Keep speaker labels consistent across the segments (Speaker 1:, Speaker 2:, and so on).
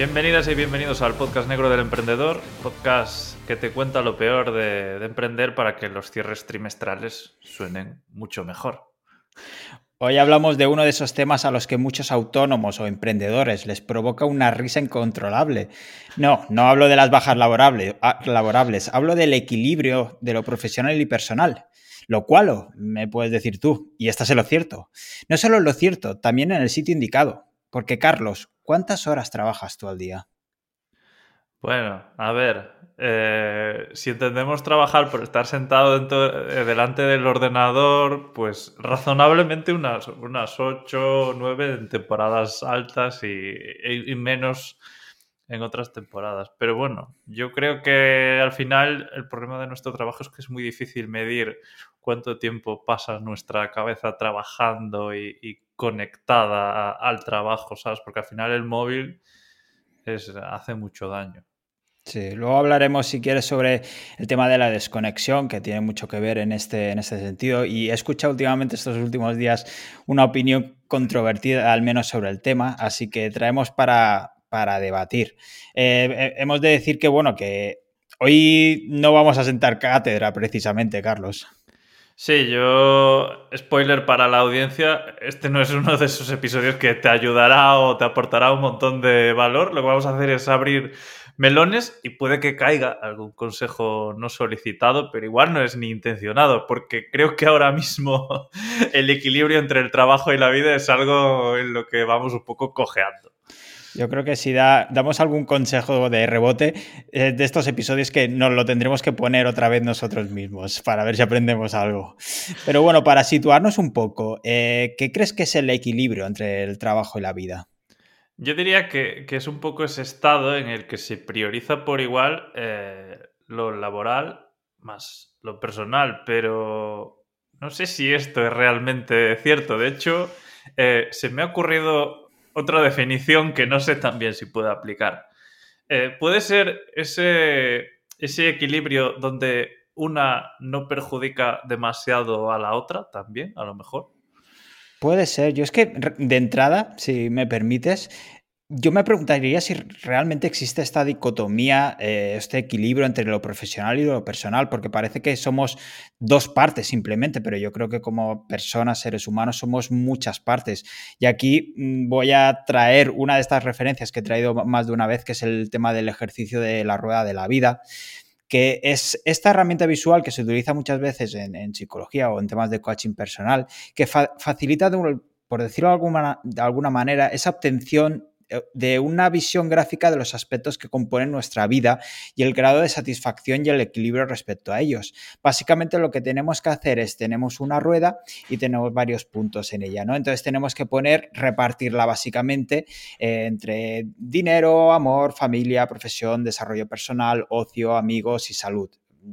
Speaker 1: Bienvenidas y bienvenidos al podcast negro del emprendedor, podcast que te cuenta lo peor de, de, emprender para que los cierres trimestrales suenen mucho mejor.
Speaker 2: Hoy hablamos de uno de esos temas a los que muchos autónomos o emprendedores les provoca una risa incontrolable. No, no hablo de las bajas laborables, laborables hablo del equilibrio de lo profesional y personal. Lo cual, me puedes decir tú, y estás en lo cierto. No solo en lo cierto, también en el sitio indicado. Porque, Carlos, ¿cuántas horas trabajas tú al día?
Speaker 1: Bueno, a ver, eh, si entendemos trabajar por estar sentado eh, delante del ordenador, pues razonablemente unas, unas 8 o 9 en temporadas altas y, y, menos en otras temporadas. Pero bueno, yo creo que al final el problema de nuestro trabajo es que es muy difícil medir cuánto tiempo pasa nuestra cabeza trabajando y, conectada al trabajo, ¿sabes? Porque al final el móvil hace mucho daño.
Speaker 2: Sí, luego hablaremos, si quieres, sobre el tema de la desconexión, que tiene mucho que ver en este, en este sentido. Y he escuchado últimamente estos últimos días una opinión controvertida, al menos sobre el tema, así que traemos para, para debatir. Eh, hemos de decir que, bueno, que hoy no vamos a sentar cátedra precisamente, Carlos.
Speaker 1: Sí, yo, spoiler para la audiencia, este no es uno de esos episodios que te ayudará o te aportará un montón de valor. Lo que vamos a hacer es abrir melones y puede que caiga algún consejo no solicitado, pero igual no es ni intencionado, porque creo que ahora mismo el equilibrio entre el trabajo y la vida es algo en lo que vamos un poco cojeando.
Speaker 2: Yo creo que si da, damos algún consejo de rebote eh, de estos episodios que nos lo tendremos que poner otra vez nosotros mismos para ver si aprendemos algo. Pero bueno, para situarnos un poco, eh, ¿qué crees que es el equilibrio entre el trabajo y la vida?
Speaker 1: Yo diría que, es un poco ese estado en el que se prioriza por igual eh, lo laboral más lo personal, pero no sé si esto es realmente cierto. De hecho, se me ha ocurrido otra definición que no sé también si puede aplicar. Eh, puede ser ese, ese equilibrio donde una no perjudica demasiado a la otra también, a lo mejor.
Speaker 2: Puede ser. Yo es que de entrada, si me permites, yo me preguntaría si realmente existe esta dicotomía, eh, este equilibrio entre lo profesional y lo personal, porque parece que somos dos partes simplemente, pero yo creo que como personas, seres humanos, somos muchas partes. Y aquí mm, voy a traer una de estas referencias que he traído más de una vez, que es el tema del ejercicio de la rueda de la vida que es esta herramienta visual que se utiliza muchas veces en, psicología o en temas de coaching personal, que facilita, por decirlo de alguna, de alguna manera, esa obtención de una visión gráfica de los aspectos que componen nuestra vida y el grado de satisfacción y el equilibrio respecto a ellos. Básicamente lo que tenemos que hacer es, tenemos una rueda y tenemos varios puntos en ella, ¿no? Entonces tenemos que poner, repartirla básicamente eh, entre dinero, amor, familia, profesión, desarrollo personal, ocio, amigos y salud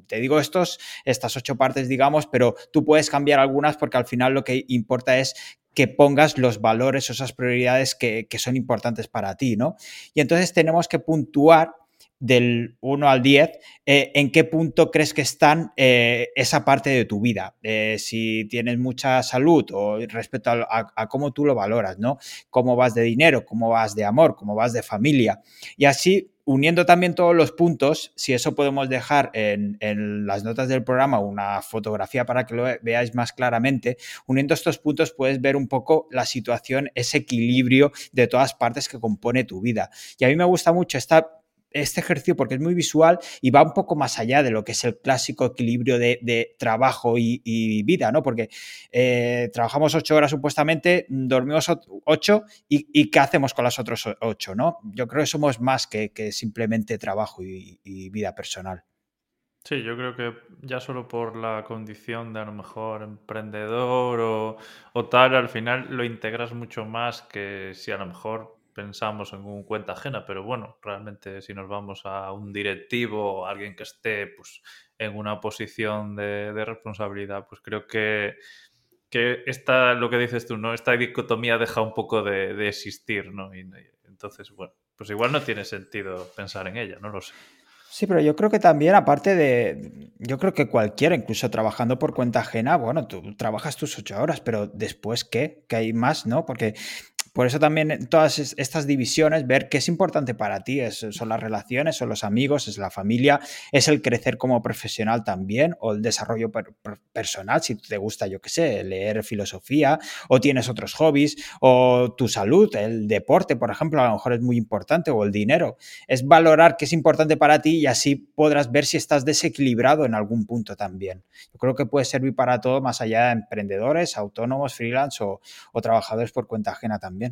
Speaker 2: te digo estos, estas ocho partes, digamos, pero tú puedes cambiar algunas porque al final lo que importa es que pongas los valores o esas prioridades que, son importantes para ti, ¿no? Y entonces tenemos que puntuar del 1 al 10, eh, en qué punto crees que están eh, esa parte de tu vida. Eh, si tienes mucha salud o respecto a, cómo tú lo valoras, ¿no? Cómo vas de dinero, cómo vas de amor, cómo vas de familia. Y así uniendo también todos los puntos, si eso podemos dejar en, las notas del programa una fotografía para que lo veáis más claramente, uniendo estos puntos puedes ver un poco la situación, ese equilibrio de todas partes que compone tu vida. Y a mí me gusta mucho esta este ejercicio porque es muy visual y va un poco más allá de lo que es el clásico equilibrio de, trabajo y, vida, ¿no? Porque eh, trabajamos ocho horas supuestamente, dormimos ocho y, ¿qué hacemos con las otras ocho, ¿no? Yo creo que somos más que, simplemente trabajo y, vida personal.
Speaker 1: Sí, yo creo que ya solo por la condición de a lo mejor emprendedor o, o tal, al final lo integras mucho más que si a lo mejor pensamos en un cuenta ajena, pero bueno, realmente si nos vamos a un directivo o alguien que esté pues, en una posición de, responsabilidad, pues creo que, que esta, lo que dices tú, ¿no? Esta dicotomía deja un poco de, existir, ¿no? Y, entonces, bueno, pues igual no tiene sentido pensar en ella, no lo sé.
Speaker 2: Sí, pero yo creo que también, aparte de, yo creo que cualquiera, incluso trabajando por cuenta ajena, bueno, tú trabajas tus ocho horas, pero después, ¿qué? ¿Qué hay más, no? Porque Por eso también todas estas divisiones, ver qué es importante para ti, son las relaciones, son los amigos, es la familia, es el crecer como profesional también, o el desarrollo personal, si te gusta, yo qué sé, leer filosofía, o tienes otros hobbies, o tu salud, el deporte, por ejemplo, a lo mejor es muy importante, o el dinero. Es valorar qué es importante para ti y así podrás ver si estás desequilibrado en algún punto también. Yo creo que puede servir para todo, más allá de emprendedores, autónomos, freelance o, o trabajadores por cuenta ajena también.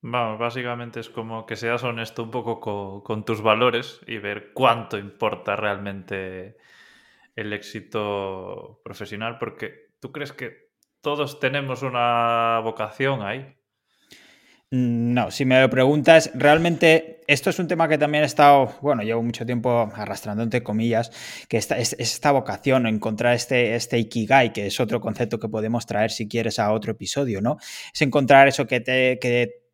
Speaker 1: Vamos, básicamente es como que seas honesto un poco con, tus valores y ver cuánto importa realmente el éxito profesional, porque tú crees que todos tenemos una vocación ahí.
Speaker 2: No, si me lo preguntas, realmente esto es un tema que también he estado, bueno, llevo mucho tiempo arrastrando entre comillas, que esta, es, esta vocación, encontrar este, este ikigai, que es otro concepto que podemos traer si quieres a otro episodio, ¿no? Es encontrar eso que te, que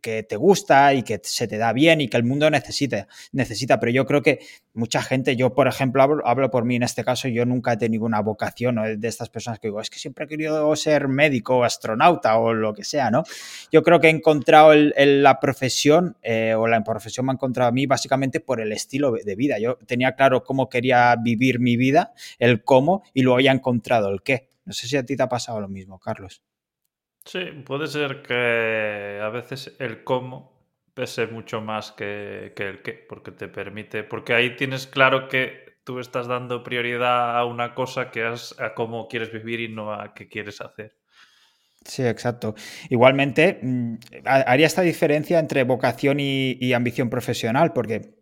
Speaker 2: que te gusta y que se te da bien y que el mundo necesita, necesita. Pero yo creo que mucha gente, yo por ejemplo hablo, por mí en este caso, yo nunca he tenido una vocación de estas personas que digo, es que siempre he querido ser médico o astronauta o lo que sea, ¿no? Yo creo que he encontrado la profesión eh, o la profesión me ha encontrado a mí básicamente por el estilo de vida. Yo tenía claro cómo quería vivir mi vida, el cómo y luego ya he encontrado el qué. No sé si a ti te ha pasado lo mismo, Carlos.
Speaker 1: Sí, puede ser que a veces el cómo pese mucho más que, el qué, porque te permite, porque ahí tienes claro que tú estás dando prioridad a una cosa que es a cómo quieres vivir y no a qué quieres hacer.
Speaker 2: Sí, exacto. Igualmente, mm, haría esta diferencia entre vocación y, ambición profesional, porque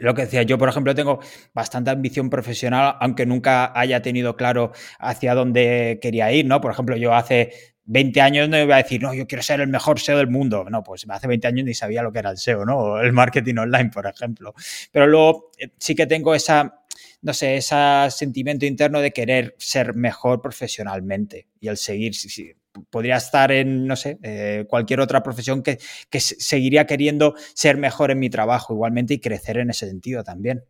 Speaker 2: lo que decía, yo por ejemplo tengo bastante ambición profesional, aunque nunca haya tenido claro hacia dónde quería ir, ¿no? Por ejemplo, yo hace 20 años no iba a decir, no, yo quiero ser el mejor SEO del mundo. No, pues hace 20 años ni sabía lo que era el SEO, ¿no? el marketing online, por ejemplo. Pero luego eh, sí que tengo esa, no sé, ese sentimiento interno de querer ser mejor profesionalmente y el seguir, podría estar en, no sé, eh, cualquier otra profesión que, que seguiría queriendo ser mejor en mi trabajo igualmente y crecer en ese sentido también.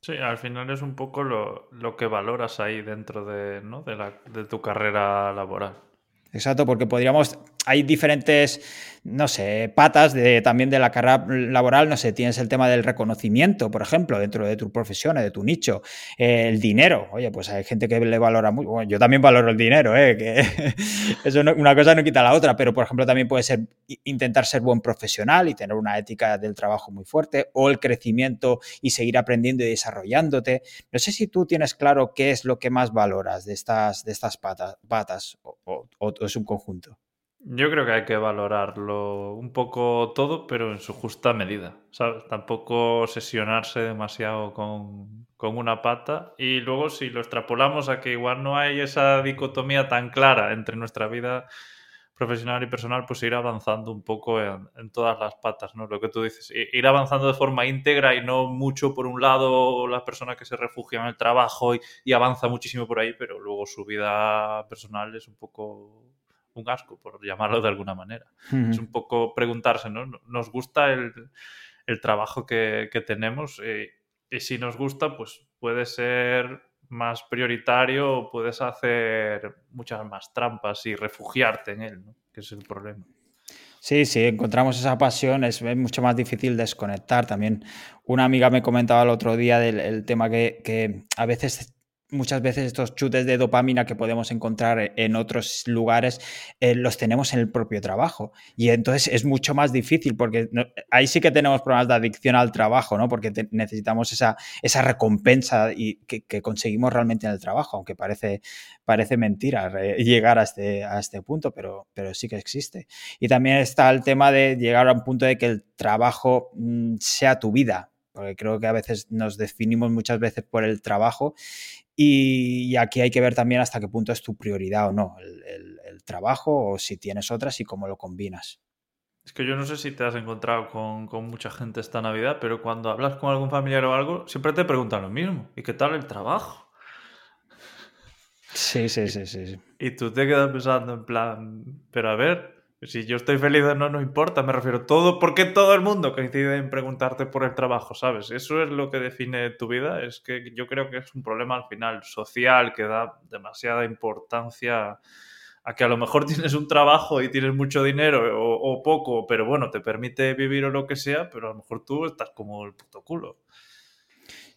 Speaker 1: Sí, al final es un poco lo, que valoras ahí dentro de, ¿no? de, la, de tu carrera laboral.
Speaker 2: Exacto, porque podríamos, hay diferentes no sé, patas de, también de la carrera laboral, no sé, tienes el tema del reconocimiento, por ejemplo, dentro de tu profesión, de tu nicho, el dinero, oye, pues hay gente que le valora mucho, bueno, yo también valoro el dinero, ¿eh? que una cosa no quita la otra, pero por ejemplo también puede ser intentar ser buen profesional y tener una ética del trabajo muy fuerte, o el crecimiento y seguir aprendiendo y desarrollándote. No sé si tú tienes claro qué es lo que más valoras de estas, de estas patas, patas o un conjunto.
Speaker 1: Yo creo que hay que valorarlo un poco todo, pero en su justa medida, ¿sabes? Tampoco obsesionarse demasiado con, una pata y luego si lo extrapolamos a que igual no hay esa dicotomía tan clara entre nuestra vida profesional y personal, pues ir avanzando un poco en, todas las patas, ¿no? Lo que tú dices, ir avanzando de forma íntegra y no mucho por un lado la persona que se refugia en el trabajo y avanza muchísimo por ahí, pero luego su vida personal es un poco un asco, por llamarlo de alguna manera. Es un poco preguntarse, ¿no? ¿Nos gusta el, trabajo que, tenemos? Eh, y si nos gusta, pues puede ser más prioritario o puedes hacer muchas más trampas y refugiarte en él, ¿no? que es el problema.
Speaker 2: Sí, sí, encontramos esa pasión, es mucho más difícil desconectar. También una amiga me comentaba el otro día del tema que, que a veces muchas veces estos chutes de dopamina que podemos encontrar en otros lugares eh, los tenemos en el propio trabajo. Y entonces es mucho más difícil porque ahí sí que tenemos problemas de adicción al trabajo, ¿no? Porque necesitamos esa, esa recompensa y que, conseguimos realmente en el trabajo, aunque parece, parece mentira llegar a este, a este punto, pero, pero sí que existe. Y también está el tema de llegar a un punto de que el trabajo mm, sea tu vida, porque creo que a veces nos definimos muchas veces por el trabajo y, aquí hay que ver también hasta qué punto es tu prioridad o no, el, trabajo o si tienes otras y cómo lo combinas.
Speaker 1: Es que yo no sé si te has encontrado con, mucha gente esta Navidad, pero cuando hablas con algún familiar o algo, siempre te preguntan lo mismo. ¿Y qué tal el trabajo?
Speaker 2: Sí, sí, sí, sí.
Speaker 1: Y tú te quedas pensando en plan, pero a ver, si yo estoy feliz o no, no importa, me refiero todo, porque todo el mundo coincide en preguntarte por el trabajo, ¿sabes? Eso es lo que define tu vida, es que yo creo que es un problema al final social que da demasiada importancia a que a lo mejor tienes un trabajo y tienes mucho dinero o, poco, pero bueno, te permite vivir o lo que sea, pero a lo mejor tú estás como el puto culo.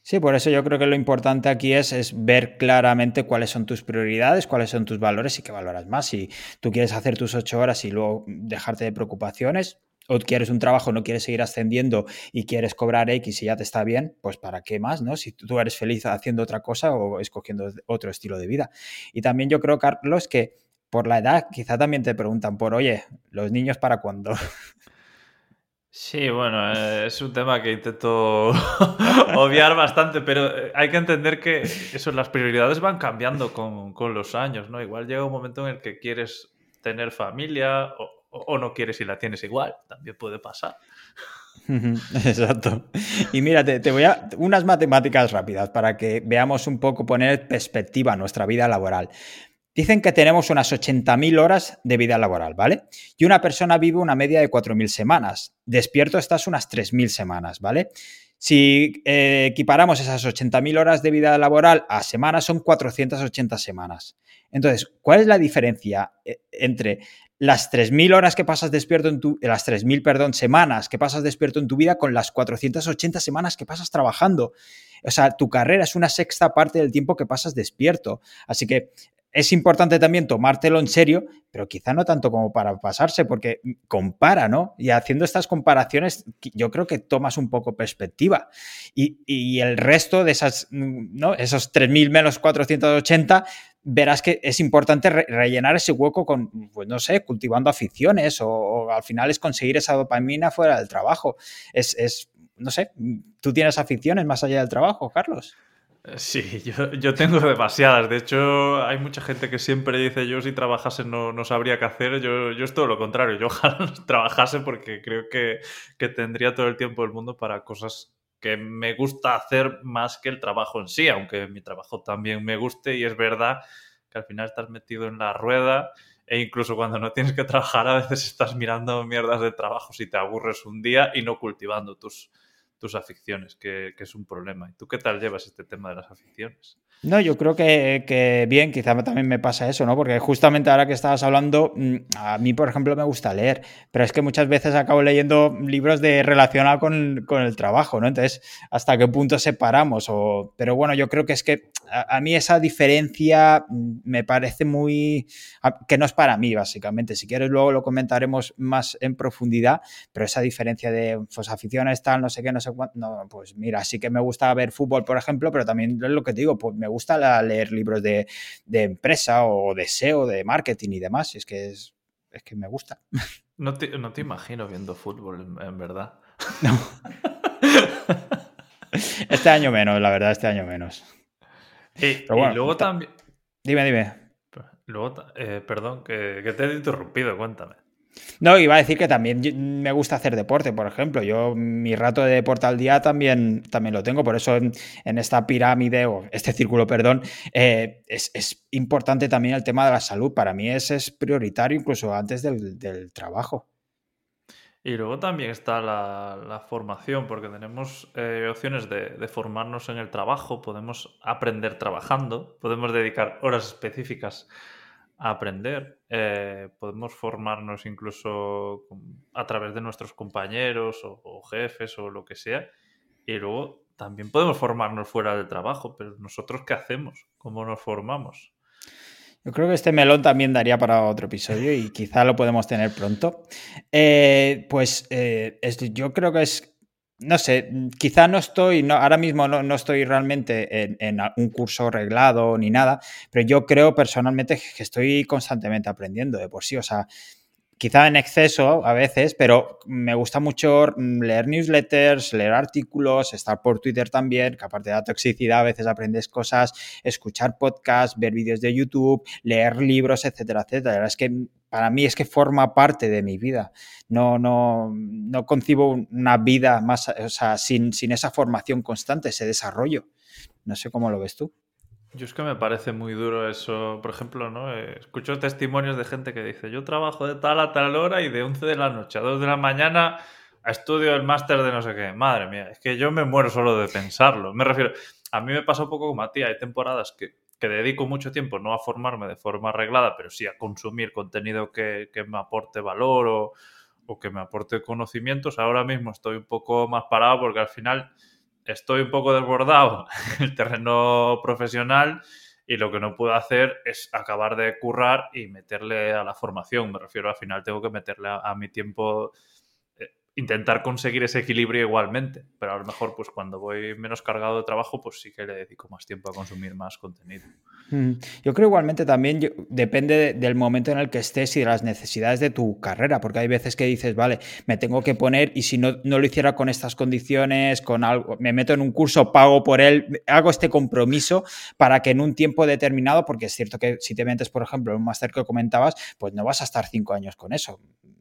Speaker 2: Sí, por eso yo creo que lo importante aquí es, es, ver claramente cuáles son tus prioridades, cuáles son tus valores y qué valoras más. Si tú quieres hacer tus ocho horas y luego dejarte de preocupaciones, o quieres un trabajo, no quieres seguir ascendiendo y quieres cobrar X y ya te está bien, pues ¿para qué más? ¿no? Si tú eres feliz haciendo otra cosa o escogiendo otro estilo de vida. Y también yo creo, Carlos, que por la edad quizá también te preguntan por, oye, los niños para cuándo.
Speaker 1: Sí, bueno, eh, es un tema que intento obviar bastante, pero eh, hay que entender que eso, las prioridades van cambiando con, con, los años, ¿no? Igual llega un momento en el que quieres tener familia o, o, no quieres y la tienes igual, también puede pasar.
Speaker 2: Exacto. Y mira, te, voy a unas matemáticas rápidas para que veamos un poco, poner perspectiva nuestra vida laboral. Dicen que tenemos unas 80.000 horas de vida laboral, ¿vale? Y una persona vive una media de 4.000 semanas. Despierto estás unas 3.000 semanas, ¿vale? Si eh, equiparamos esas 80.000 horas de vida laboral a semanas, son 480 semanas. Entonces, ¿cuál es la diferencia eh, entre las 3.000 horas que pasas despierto en tu, las 3.000, perdón, semanas que pasas despierto en tu vida con las 480 semanas que pasas trabajando. O sea, tu carrera es una sexta parte del tiempo que pasas despierto. Así que es importante también tomártelo en serio, pero quizá no tanto como para pasarse, porque compara, ¿no? Y haciendo estas comparaciones, yo creo que tomas un poco perspectiva. Y, el resto de esas, ¿no? Esos 3.000 menos 480 verás que es importante rellenar ese hueco con, pues no sé, cultivando aficiones o, al final es conseguir esa dopamina fuera del trabajo. Es, es, no sé, ¿tú tienes aficiones más allá del trabajo, Carlos?
Speaker 1: Sí, yo, tengo demasiadas. De hecho, hay mucha gente que siempre dice yo si trabajase no, no sabría qué hacer. Yo, yo es todo lo contrario. Yo ojalá trabajase porque creo que, que tendría todo el tiempo del mundo para cosas que me gusta hacer más que el trabajo en sí, aunque mi trabajo también me guste y es verdad que al final estás metido en la rueda e incluso cuando no tienes que trabajar a veces estás mirando mierdas de trabajo si te aburres un día y no cultivando tus, tus aficiones, que, es un problema. ¿Y tú qué tal llevas este tema de las aficiones?
Speaker 2: No, yo creo que, bien, quizá también me pasa eso, ¿no? Porque justamente ahora que estabas hablando, mm, a mí, por ejemplo, me gusta leer, pero es que muchas veces acabo leyendo libros de relacionados con, el trabajo, ¿no? Entonces, ¿hasta qué punto separamos? O, pero bueno, yo creo que es que a, a, mí esa diferencia mm, me parece muy... que no es para mí, básicamente. Si quieres, luego lo comentaremos más en profundidad, pero esa diferencia de pues, aficiones, tal, no sé qué, no sé cuánto, no, pues mira, sí que me gusta ver fútbol, por ejemplo, pero también es lo que te digo, pues me gusta leer libros de, empresa o de SEO, de marketing y demás. Es que es, que me gusta.
Speaker 1: No te, imagino viendo fútbol, en, verdad.
Speaker 2: este año menos, la verdad, este año menos.
Speaker 1: Y, luego también.
Speaker 2: Dime, dime.
Speaker 1: Luego, eh, perdón, que, que te he interrumpido, cuéntame.
Speaker 2: No, iba a decir que también me gusta hacer deporte, por ejemplo. Yo mi rato de deporte al día también, también lo tengo. Por eso en, esta pirámide o este círculo, perdón, eh, es, importante también el tema de la salud. Para mí ese es prioritario incluso antes del, trabajo.
Speaker 1: Y luego también está la, formación, porque tenemos eh, opciones de, de, formarnos en el trabajo, podemos aprender trabajando, podemos dedicar horas específicas aprender. Eh, podemos formarnos incluso a través de nuestros compañeros o, jefes o lo que sea. Y luego también podemos formarnos fuera del trabajo, pero nosotros qué hacemos? ¿Cómo nos formamos?
Speaker 2: Yo creo que este melón también daría para otro episodio y quizá lo podemos tener pronto. Eh, pues eh, yo creo que es no sé, quizá no estoy, no, ahora mismo no, estoy realmente en, en, un curso reglado ni nada, pero yo creo personalmente que estoy constantemente aprendiendo de por sí. O sea, quizá en exceso a veces, pero me gusta mucho leer newsletters, leer artículos, estar por Twitter también, que aparte de la toxicidad a veces aprendes cosas, escuchar podcasts, ver vídeos de YouTube, leer libros, etcétera, etcétera. Es que para mí es que forma parte de mi vida. No, no, no concibo una vida más, o sea, sin, sin esa formación constante, ese desarrollo. No sé cómo lo ves tú.
Speaker 1: Yo es que me parece muy duro eso. Por ejemplo, ¿no? Eh, escucho testimonios de gente que dice, yo trabajo de tal a tal hora y de 11 de la noche a 2 de la mañana estudio el máster de no sé qué. Madre mía, es que yo me muero solo de pensarlo. Me refiero, a mí me pasa un poco como a ti, hay temporadas que que dedico mucho tiempo no a formarme de forma arreglada, pero sí a consumir contenido que, me aporte valor o, o, que me aporte conocimientos, ahora mismo estoy un poco más parado porque al final estoy un poco desbordado en el terreno profesional y lo que no puedo hacer es acabar de currar y meterle a la formación. Me refiero al final tengo que meterle a mi tiempo intentar conseguir ese equilibrio igualmente, pero a lo mejor pues cuando voy menos cargado de trabajo pues sí que le dedico más tiempo a consumir más contenido.
Speaker 2: Mm, yo creo igualmente también depende del momento en el que estés y de las necesidades de tu carrera, porque hay veces que dices, vale, me tengo que poner y si no, no lo hiciera con estas condiciones, con algo, me meto en un curso, pago por él, hago este compromiso para que en un tiempo determinado, porque es cierto que si te metes, por ejemplo, en un máster que comentabas, pues no vas a estar cinco años con eso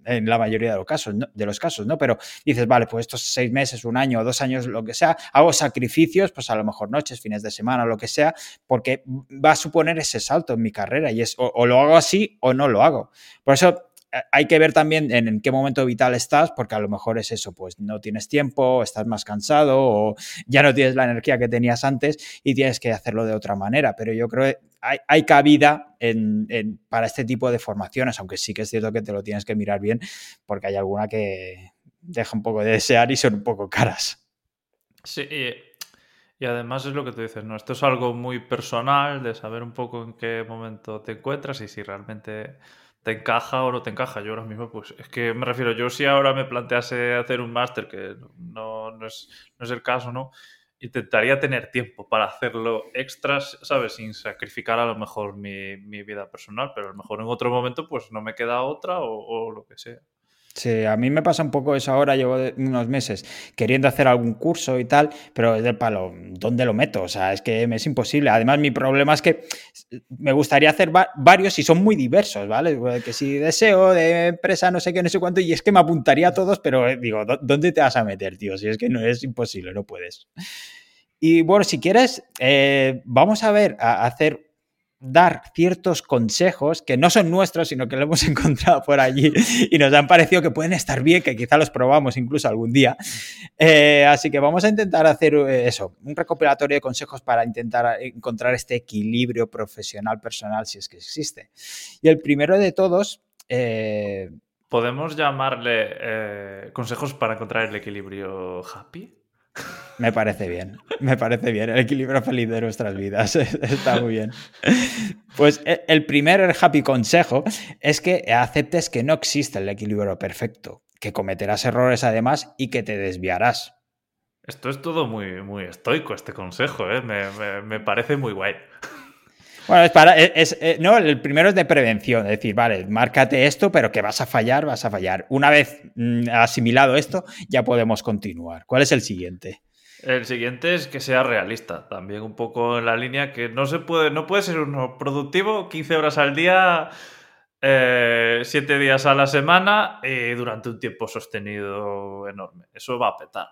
Speaker 2: en la mayoría de los casos, ¿no? de los casos, ¿no? Pero dices, vale, pues estos seis meses, un año, dos años, lo que sea, hago sacrificios, pues a lo mejor noches, fines de semana, lo que sea, porque va a suponer ese salto en mi carrera y es o, lo hago así o no lo hago. Por eso eh, hay que ver también en, en, qué momento vital estás, porque a lo mejor es eso, pues no tienes tiempo, estás más cansado o ya no tienes la energía que tenías antes y tienes que hacerlo de otra manera. Pero yo creo que hay, cabida para este tipo de formaciones, aunque sí que es cierto que te lo tienes que mirar bien, porque hay alguna que deja un poco de desear y son un poco caras.
Speaker 1: Sí, y, además es lo que tú dices, ¿no? Esto es algo muy personal de saber un poco en qué momento te encuentras y si realmente te encaja o no te encaja. Yo ahora mismo, pues es que me refiero, yo si ahora me plantease hacer un máster, que no, no, es, no es el caso, ¿no? intentaría tener tiempo para hacerlo extras, ¿sabes? Sin sacrificar a lo mejor mi, vida personal, pero a lo mejor en otro momento pues no me queda otra o, lo que sea.
Speaker 2: Sí, a mí me pasa un poco eso ahora, llevo unos meses queriendo hacer algún curso y tal, pero es del palo, ¿dónde lo meto? O sea, es que me es imposible. Además, mi problema es que me gustaría hacer varios y son muy diversos, ¿vale? Que si deseo de empresa, no sé qué, no sé cuánto, y es que me apuntaría a todos, pero eh, digo, ¿dónde te vas a meter, tío? Si es que no es imposible, no puedes. Y bueno, si quieres, eh, vamos a ver, a hacer dar ciertos consejos que no son nuestros, sino que lo hemos encontrado por allí y nos han parecido que pueden estar bien, que quizá los probamos incluso algún día. Eh, así que vamos a intentar hacer eh, eso, un recopilatorio de consejos para intentar encontrar este equilibrio profesional personal, si es que existe. Y el primero de todos...
Speaker 1: ¿Podemos llamarle consejos para encontrar el equilibrio happy?
Speaker 2: Me parece bien, me parece bien. El equilibrio feliz de nuestras vidas está muy bien. Pues e, el primer happy consejo es que aceptes que no existe el equilibrio perfecto, que cometerás errores además y que te desviarás.
Speaker 1: Esto es todo muy, muy estoico, este consejo, ¿eh? me, parece muy guay.
Speaker 2: Bueno, es para. Eh, no, el primero es de prevención, es decir, vale, márcate esto, pero que vas a fallar, vas a fallar. Una vez mm, asimilado esto, ya podemos continuar. ¿Cuál es el siguiente?
Speaker 1: El siguiente es que sea realista, también un poco en la línea que no se puede, no puede ser uno productivo 15 horas al día, 7 eh, días a la semana y durante un tiempo sostenido enorme. Eso va a petar.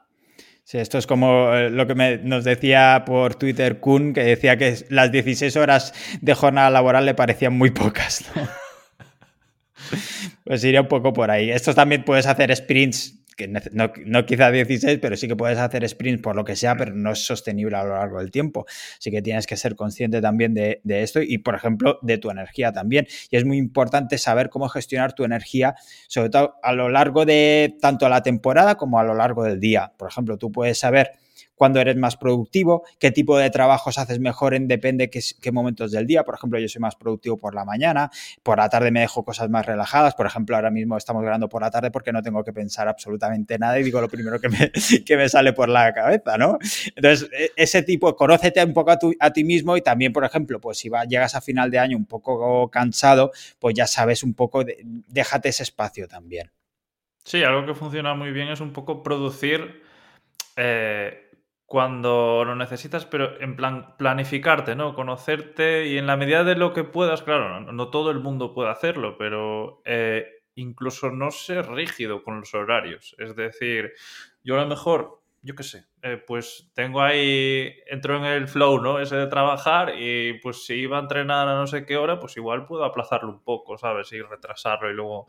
Speaker 2: Sí, esto es como eh, lo que nos decía por Twitter Kun, que decía que las 16 horas de jornada laboral le parecían muy pocas. pues iría un poco por ahí. Esto también puedes hacer sprints que no, quizá 16, pero sí que puedes hacer sprints por lo que sea, pero no es sostenible a lo largo del tiempo. Así que tienes que ser consciente también de, de, esto y, por ejemplo, de tu energía también. Y es muy importante saber cómo gestionar tu energía, sobre todo a lo largo de tanto la temporada como a lo largo del día. Por ejemplo, tú puedes saber cuándo eres más productivo, qué tipo de trabajos haces mejor en depende qué, qué momentos del día. Por ejemplo, yo soy más productivo por la mañana, por la tarde me dejo cosas más relajadas. Por ejemplo, ahora mismo estamos grabando por la tarde porque no tengo que pensar absolutamente nada y digo lo primero que me, sale por la cabeza, ¿no? Entonces, e, ese tipo, conócete un poco a, ti mismo y también, por ejemplo, pues si va, llegas a final de año un poco cansado, pues ya sabes un poco, déjate ese espacio también.
Speaker 1: Sí, algo que funciona muy bien es un poco producir eh, cuando lo necesitas, pero en plan planificarte, ¿no? Conocerte y en la medida de lo que puedas, claro, no, todo el mundo puede hacerlo, pero eh, incluso no ser rígido con los horarios. Es decir, yo a lo mejor, yo qué sé, eh, pues tengo ahí, entro en el flow, ¿no? Ese de trabajar y pues si iba a entrenar a no sé qué hora, pues igual puedo aplazarlo un poco, ¿sabes? Y retrasarlo y luego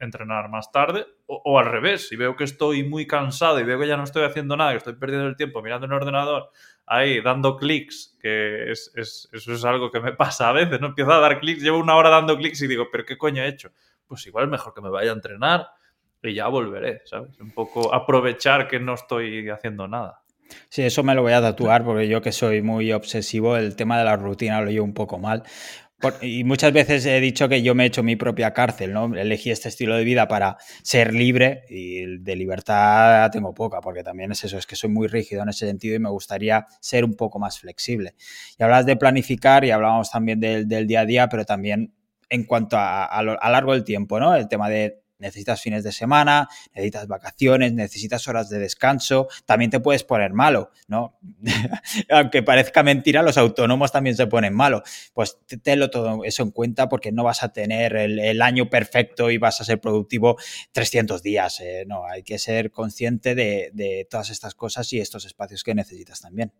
Speaker 1: entrenar más tarde, o, al revés, si veo que estoy muy cansado y veo que ya no estoy haciendo nada, que estoy perdiendo el tiempo mirando el ordenador, ahí dando clics, que es, eso es algo que me pasa a veces, ¿no? Empiezo a dar clics, llevo una hora dando clics y digo, ¿pero qué coño he hecho? Pues igual es mejor que me vaya a entrenar y ya volveré, ¿sabes? Un poco aprovechar que no estoy haciendo nada.
Speaker 2: Sí, eso me lo voy a tatuar porque yo que soy muy obsesivo, el tema de la rutina lo llevo un poco mal. Y muchas veces he dicho que yo me he hecho mi propia cárcel, ¿no? Elegí este estilo de vida para ser libre y de libertad tengo poca, porque también es eso, es que soy muy rígido en ese sentido y me gustaría ser un poco más flexible. Y hablas de planificar y hablábamos también del, día a día, pero también en cuanto a, a, lo, a largo del tiempo, ¿no? El tema de necesitas fines de semana, necesitas vacaciones, necesitas horas de descanso, también te puedes poner malo, ¿no? Aunque parezca mentira, los autónomos también se ponen malo. Pues tenlo todo eso en cuenta porque no vas a tener el, año perfecto y vas a ser productivo 300 días, ¿eh? no, hay que ser consciente de, todas estas cosas y estos espacios que necesitas también.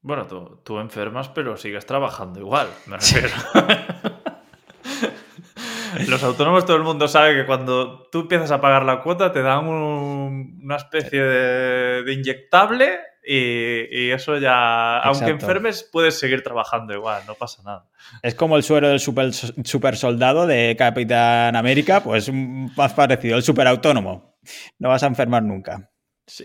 Speaker 1: Bueno, tú, tú enfermas, pero sigues trabajando igual, me refiero. Los autónomos, todo el mundo sabe que cuando tú empiezas a pagar la cuota te dan una especie de, inyectable y, eso ya, aunque enfermes, puedes seguir trabajando igual, no pasa nada.
Speaker 2: Es como el suero del super, super soldado de Capitán América, pues más parecido, el super autónomo. No vas a enfermar nunca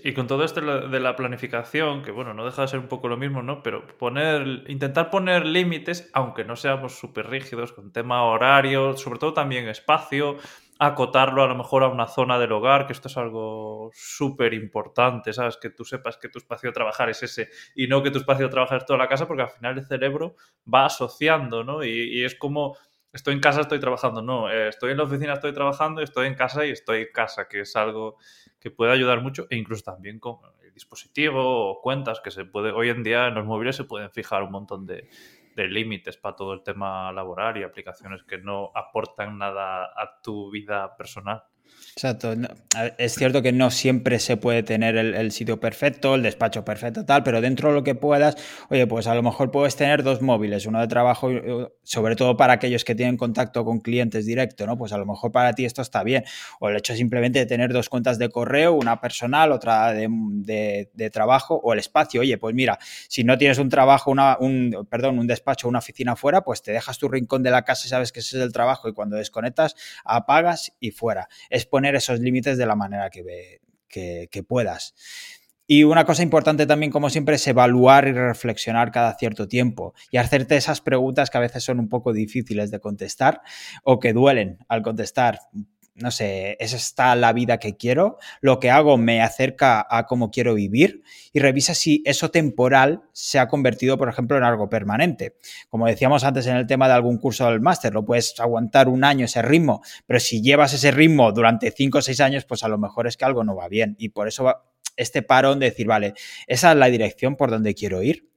Speaker 1: y con todo esto de la planificación, que bueno, no deja de ser un poco lo mismo, ¿no? Pero poner, intentar poner límites, aunque no seamos súper rígidos, con tema horario, sobre todo también espacio, acotarlo a lo mejor a una zona del hogar, que esto es algo súper importante, ¿sabes? Que tú sepas que tu espacio de trabajar es ese y no que tu espacio de trabajar es toda la casa, porque al final el cerebro va asociando, ¿no? Y, es como, estoy en casa, estoy trabajando, no, eh, estoy en la oficina, estoy trabajando, estoy en casa y estoy en casa, que es algo que puede ayudar mucho e incluso también con el dispositivo o cuentas que se puede, hoy en día en los móviles se pueden fijar un montón de, de límites para todo el tema laboral y aplicaciones que no aportan nada a tu vida personal.
Speaker 2: Exacto. es cierto que no siempre se puede tener el, sitio perfecto, el despacho perfecto, tal, pero dentro de lo que puedas, oye, pues a lo mejor puedes tener dos móviles, uno de trabajo, sobre todo para aquellos que tienen contacto con clientes directo, ¿no? Pues a lo mejor para ti esto está bien. O el hecho simplemente de tener dos cuentas de correo, una personal, otra de, trabajo, o el espacio. Oye, pues mira, si no tienes un trabajo, una, un, perdón, un despacho, una oficina fuera, pues te dejas tu rincón de la casa y sabes que ese es el trabajo y cuando desconectas, apagas y fuera. Es poner esos límites de la manera que, que, puedas. Y una cosa importante también, como siempre, es evaluar y reflexionar cada cierto tiempo y hacerte esas preguntas que a veces son un poco difíciles de contestar o que duelen al contestar no sé, ¿es esta la vida que quiero? ¿Lo que hago me acerca a cómo quiero vivir? Y revisa si eso temporal se ha convertido, por ejemplo, en algo permanente. Como decíamos antes en el tema de algún curso del máster, lo puedes aguantar un año ese ritmo, pero si llevas ese ritmo durante cinco o seis años, pues a lo mejor es que algo no va bien. Y por eso este parón de decir, vale, esa es la dirección por donde quiero ir.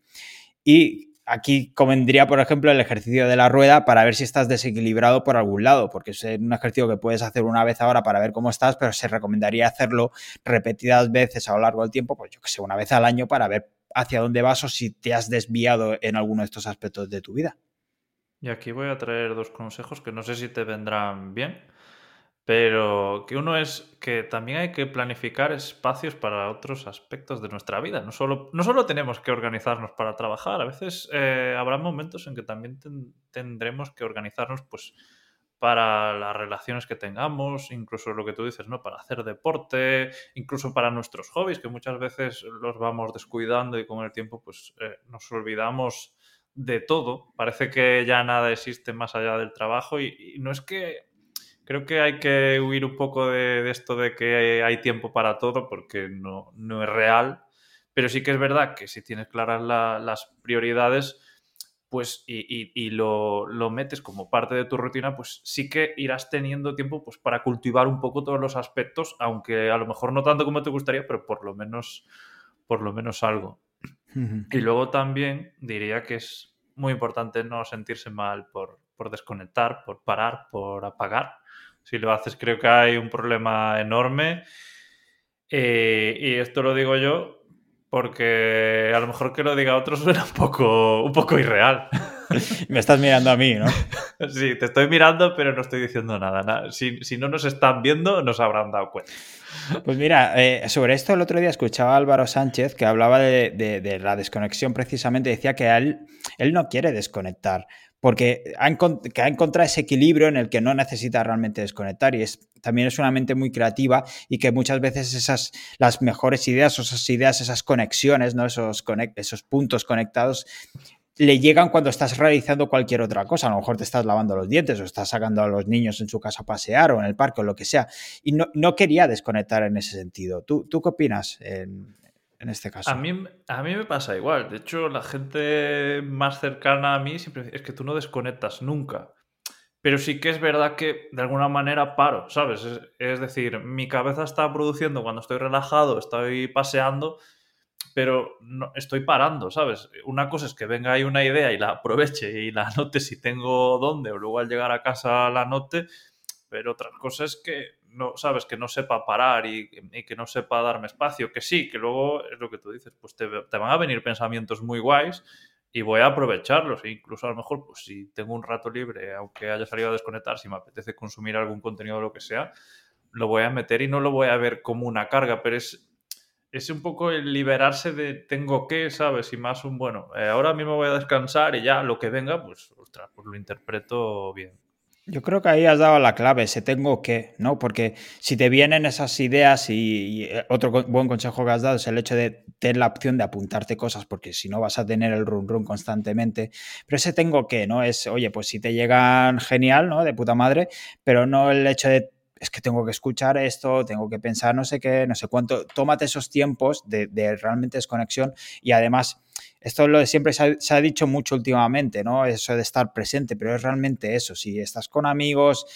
Speaker 2: Y Aquí convendría, por ejemplo, el ejercicio de la rueda para ver si estás desequilibrado por algún lado, porque es un ejercicio que puedes hacer una vez ahora para ver cómo estás, pero se recomendaría hacerlo repetidas veces a lo largo del tiempo, pues yo que sé, una vez al año para ver hacia dónde vas o si te has desviado en alguno de estos aspectos de tu vida.
Speaker 1: Y aquí voy a traer dos consejos que no sé si te vendrán bien. Pero que uno es que también hay que planificar espacios para otros aspectos de nuestra vida. No solo, no solo tenemos que organizarnos para trabajar, a veces eh, habrá momentos en que también tendremos que organizarnos pues, para las relaciones que tengamos, incluso lo que tú dices, ¿no? Para hacer deporte, incluso para nuestros hobbies, que muchas veces los vamos descuidando y con el tiempo pues eh, nos olvidamos de todo. Parece que ya nada existe más allá del trabajo y no es que creo que hay que huir un poco de, esto de que hay tiempo para todo porque no, no, es real, pero sí que es verdad que si tienes claras las prioridades pues y, lo, metes como parte de tu rutina, pues sí que irás teniendo tiempo pues, para cultivar un poco todos los aspectos, aunque a lo mejor no tanto como te gustaría, pero por lo menos, por lo menos algo. Y luego también diría que es muy importante no sentirse mal por, por desconectar, por parar, por apagar, si lo haces, creo que hay un problema enorme. Eh, y esto lo digo yo porque a lo mejor que lo diga otro suena un poco, un poco irreal.
Speaker 2: Me estás mirando a mí, ¿no?
Speaker 1: Sí, te estoy mirando, pero no estoy diciendo nada. Si, si no nos están viendo, nos habrán dado cuenta.
Speaker 2: Pues mira, eh, sobre esto el otro día escuchaba a Álvaro Sánchez que hablaba de, la desconexión precisamente, decía que él, él no quiere desconectar, porque ha, que encontrado ese equilibrio en el que no necesita realmente desconectar y es, también es una mente muy creativa y que muchas veces esas, las mejores ideas o esas ideas, esas conexiones, ¿no? esos, esos puntos conectados le llegan cuando estás realizando cualquier otra cosa. A lo mejor te estás lavando los dientes o estás sacando a los niños en su casa a pasear o en el parque o lo que sea. Y no, no quería desconectar en ese sentido. ¿Tú, tú qué opinas en este caso?
Speaker 1: A mí, a mí me pasa igual. De hecho, la gente más cercana a mí siempre es que tú no desconectas nunca. Pero sí que es verdad que de alguna manera paro, ¿sabes? Es, es decir, mi cabeza está produciendo cuando estoy relajado, estoy paseando pero no, estoy parando, ¿sabes? Una cosa es que venga ahí una idea y la aproveche y la anote si tengo dónde, o luego al llegar a casa la anote, pero otra cosa es que no, ¿sabes? Que no sepa parar y, que no sepa darme espacio, que sí, que luego es lo que tú dices, pues te, van a venir pensamientos muy guays y voy a aprovecharlos. E incluso a lo mejor, pues si tengo un rato libre, aunque haya salido a desconectar, si me apetece consumir algún contenido o lo que sea, lo voy a meter y no lo voy a ver como una carga, pero es es un poco el liberarse de tengo que, ¿sabes? Y más un, bueno, eh, ahora mismo voy a descansar y ya lo que venga, pues, ostras, pues lo interpreto bien.
Speaker 2: Yo creo que ahí has dado la clave, ese tengo que, ¿no? Porque si te vienen esas ideas y, eh, otro buen consejo que has dado es el hecho de tener la opción de apuntarte cosas, porque si no vas a tener el run run constantemente. Pero ese tengo que, ¿no? Es, oye, pues si te llegan genial, ¿no? De puta madre, pero no el hecho de es que tengo que escuchar esto, tengo que pensar no sé qué, no sé cuánto. Tómate esos tiempos de, realmente desconexión y además, esto es lo de siempre se ha, dicho mucho últimamente, ¿no? Eso de estar presente, pero es realmente eso. Si estás con amigos,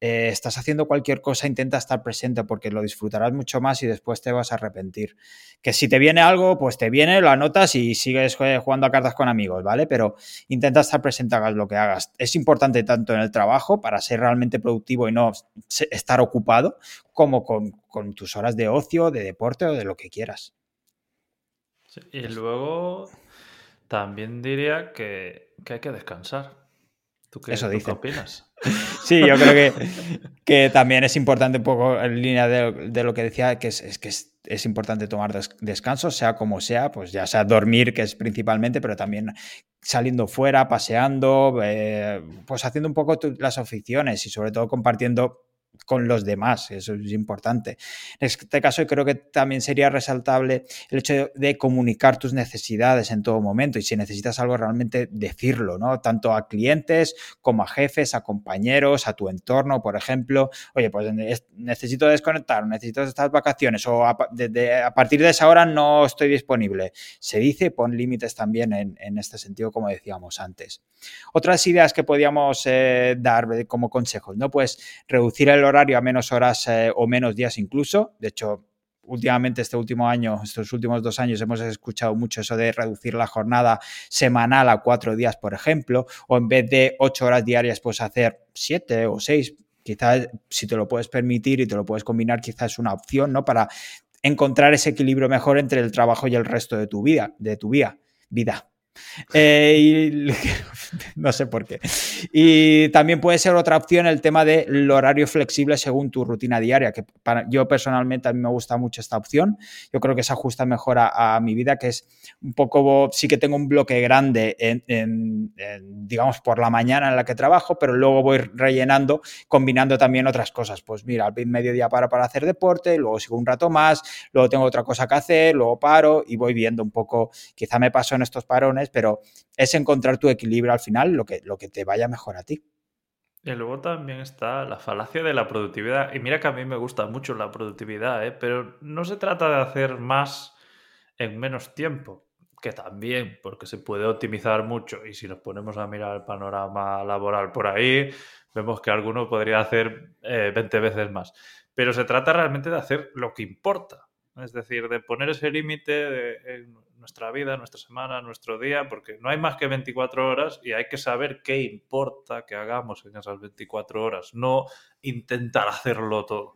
Speaker 2: eh, estás haciendo cualquier cosa, intenta estar presente porque lo disfrutarás mucho más y después te vas a arrepentir. Que si te viene algo, pues te viene, lo anotas y sigues jugando a cartas con amigos, ¿vale? Pero intenta estar presente, hagas lo que hagas. Es importante tanto en el trabajo para ser realmente productivo y no estar ocupado, como con, tus horas de ocio, de deporte o de lo que quieras.
Speaker 1: y luego también diría que, hay que descansar. ¿Tú qué,
Speaker 2: Eso
Speaker 1: qué opinas?
Speaker 2: Sí, yo creo que, que, también es importante un poco en línea de, lo que decía, que es, que es, importante tomar descanso, sea como sea, pues ya sea dormir, que es principalmente, pero también saliendo fuera, paseando, eh, pues haciendo un poco las aficiones y sobre todo compartiendo con los demás, eso es importante. En este caso creo que también sería resaltable el hecho de, comunicar tus necesidades en todo momento y si necesitas algo realmente decirlo, ¿no? Tanto a clientes como a jefes, a compañeros, a tu entorno, por ejemplo, oye, pues necesito desconectar, necesito estas vacaciones o a, partir de esa hora no estoy disponible. Se dice, pon límites también en, este sentido, como decíamos antes. Otras ideas que podíamos eh, dar como consejos, ¿no? Pues reducir el horario a menos horas eh, o menos días incluso. De hecho, últimamente este último año, estos últimos dos años, hemos escuchado mucho eso de reducir la jornada semanal a cuatro días, por ejemplo, o en vez de ocho horas diarias, pues hacer siete o seis. Quizás si te lo puedes permitir y te lo puedes combinar, quizás es una opción, ¿no? Para encontrar ese equilibrio mejor entre el trabajo y el resto de tu vida, de tu vida. vida. Eh, no sé por qué. Y también puede ser otra opción el tema del horario flexible según tu rutina diaria, que para, yo personalmente a mí me gusta mucho esta opción. Yo creo que se ajusta mejor a, mi vida, que es un poco, sí que tengo un bloque grande, en, digamos, por la mañana en la que trabajo, pero luego voy rellenando, combinando también otras cosas. Pues mira, al mediodía para para hacer deporte, luego sigo un rato más, luego tengo otra cosa que hacer, luego paro y voy viendo un poco, quizá me paso en estos parones, pero es encontrar tu equilibrio al final, lo que, lo que te vaya mejor a ti.
Speaker 1: Y luego también está la falacia de la productividad. Y mira que a mí me gusta mucho la productividad, ¿eh? pero no se trata de hacer más en menos tiempo, que también, porque se puede optimizar mucho. Y si nos ponemos a mirar el panorama laboral por ahí, vemos que alguno podría hacer 20 eh, veces más. Pero se trata realmente de hacer lo que importa. Es decir, de poner ese límite nuestra vida, nuestra semana, nuestro día, porque no hay más que 24 horas y hay que saber qué importa que hagamos en esas 24 horas, no intentar hacerlo todo.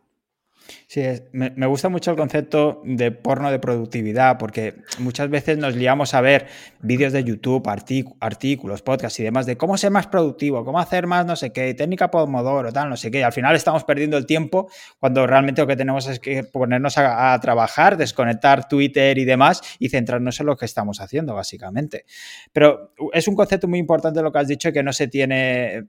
Speaker 2: Sí, me, gusta mucho el concepto de porno de productividad, porque muchas veces nos liamos a ver vídeos de YouTube, artículos, podcasts y demás de cómo ser más productivo, cómo hacer más no sé qué, técnica Pomodoro, tal, no sé qué. Y al final estamos perdiendo el tiempo cuando realmente lo que tenemos es que ponernos a, a trabajar, desconectar Twitter y demás y centrarnos en lo que estamos haciendo, básicamente. Pero es un concepto muy importante lo que has dicho que no se tiene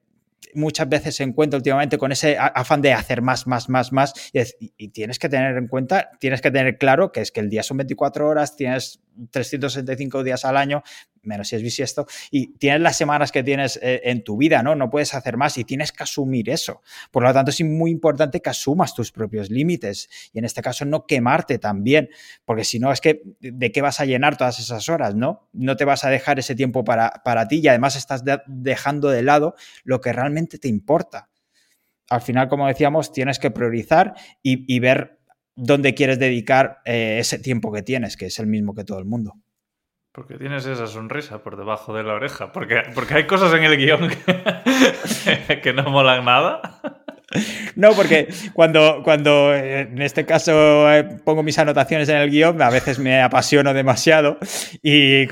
Speaker 2: muchas veces se encuentra últimamente con ese afán de hacer más, más, más, más. Y, tienes que tener en cuenta, tienes que tener claro que es que el día son 24 horas, tienes 365 días al año, menos si es bisiesto, y tienes las semanas que tienes eh, en tu vida, ¿no? No puedes hacer más y tienes que asumir eso. Por lo tanto, es muy importante que asumas tus propios límites y en este caso no quemarte también, porque si no es que de qué vas a llenar todas esas horas, ¿no? No te vas a dejar ese tiempo para, para ti y además estás de dejando de lado lo que realmente te importa. Al final, como decíamos, tienes que priorizar y ver dónde quieres dedicar eh, ese tiempo que tienes, que es el mismo que todo el mundo.
Speaker 1: Porque tienes esa sonrisa por debajo de la oreja. Porque, porque hay cosas en el guion que, que no molan nada.
Speaker 2: No, porque cuando, cuando en este caso eh, pongo mis anotaciones en el guion, a veces me apasiono demasiado y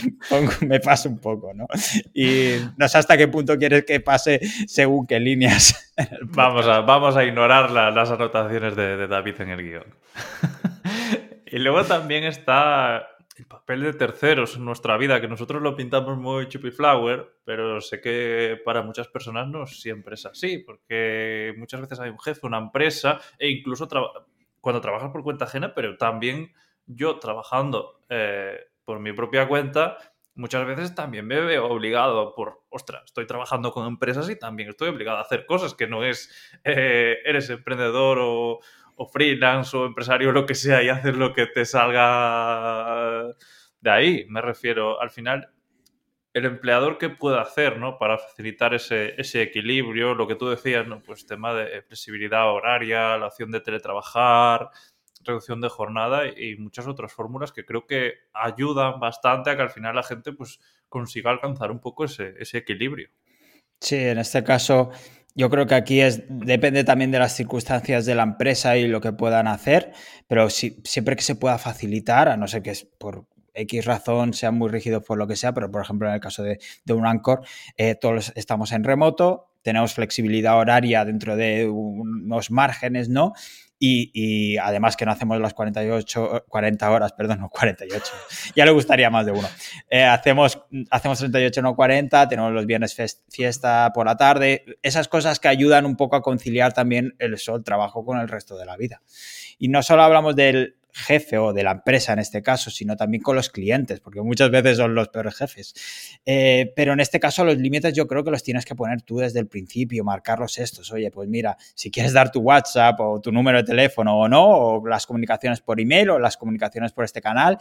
Speaker 2: me paso un poco, ¿no? Y no sé hasta qué punto quieres que pase según qué líneas.
Speaker 1: Vamos a, vamos a ignorar la, las anotaciones de, de David en el guion. Y luego también está el papel de terceros en nuestra vida, que nosotros lo pintamos muy flower, pero sé que para muchas personas no siempre es así, porque muchas veces hay un jefe, una empresa, e incluso cuando trabajas por cuenta ajena, pero también yo trabajando eh, por mi propia cuenta, muchas veces también me veo obligado por, ostras, estoy trabajando con empresas y también estoy obligado a hacer cosas que no es, eh, eres emprendedor o, o freelance o empresario, lo que sea, y hacer lo que te salga de ahí. Me refiero, al final, el empleador qué puede hacer, ¿no? Para facilitar ese, ese equilibrio, lo que tú decías, ¿no? Pues tema de flexibilidad horaria, la opción de teletrabajar, reducción de jornada y muchas otras fórmulas que creo que ayudan bastante a que al final la gente pues consiga alcanzar un poco ese, ese equilibrio.
Speaker 2: Sí, en este caso yo creo que aquí es, depende también de las circunstancias de la empresa y lo que puedan hacer, pero si, siempre que se pueda facilitar, a no ser que por X razón sean muy rígidos por lo que sea, pero por ejemplo en el caso de, de un Anchor, eh, todos estamos en remoto, tenemos flexibilidad horaria dentro de unos márgenes, ¿no? Y, además que no hacemos las 48, 40 horas, perdón, no 48, ya le gustaría más de uno. Eh, hacemos, hacemos 38, no 40, tenemos los viernes fiesta por la tarde, esas cosas que ayudan un poco a conciliar también el, sol trabajo con el resto de la vida. Y no solo hablamos del jefe o de la empresa en este caso, sino también con los clientes, porque muchas veces son los peores jefes. Eh, pero en este caso los límites yo creo que los tienes que poner tú desde el principio, marcarlos estos. Oye, pues mira, si quieres dar tu WhatsApp o tu número de teléfono o no, o las comunicaciones por email o las comunicaciones por este canal,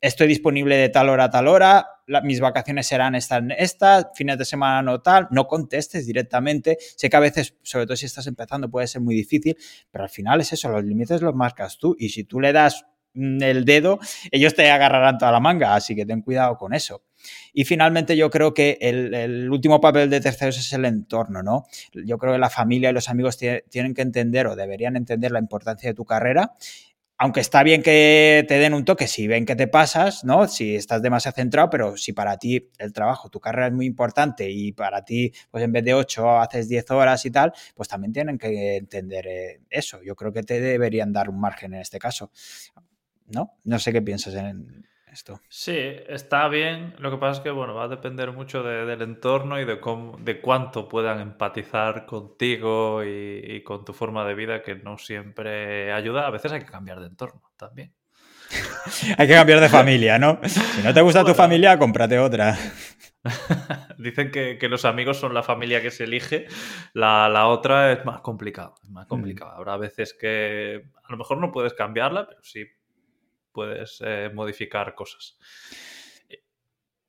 Speaker 2: estoy disponible de tal hora a tal hora, mis vacaciones serán estas, estas, fines de semana no tal, no contestes directamente. Sé que a veces, sobre todo si estás empezando, puede ser muy difícil, pero al final es eso, los límites los marcas tú y si tú le das mm, el dedo, ellos te agarrarán toda la manga, así que ten cuidado con eso. Y finalmente yo creo que el, el, último papel de terceros es el entorno, ¿no? Yo creo que la familia y los amigos tienen que entender o deberían entender la importancia de tu carrera aunque está bien que te den un toque si ven que te pasas, ¿no? Si estás demasiado centrado, pero si para ti el trabajo, tu carrera es muy importante y para ti, pues en vez de 8 haces 10 horas y tal, pues también tienen que entender eh, eso. Yo creo que te deberían dar un margen en este caso, ¿no? No sé qué piensas en, esto.
Speaker 1: Sí, está bien. Lo que pasa es que bueno, va a depender mucho de, del entorno y de, cómo, de cuánto puedan empatizar contigo y, y, con tu forma de vida, que no siempre ayuda. A veces hay que cambiar de entorno también.
Speaker 2: hay que cambiar de familia, ¿no? Si no te gusta bueno. tu familia, cómprate otra.
Speaker 1: Dicen que, que, los amigos son la familia que se elige, la, la otra es más complicado, es más. Mm. Habrá veces que a lo mejor no puedes cambiarla, pero sí puedes eh, modificar cosas.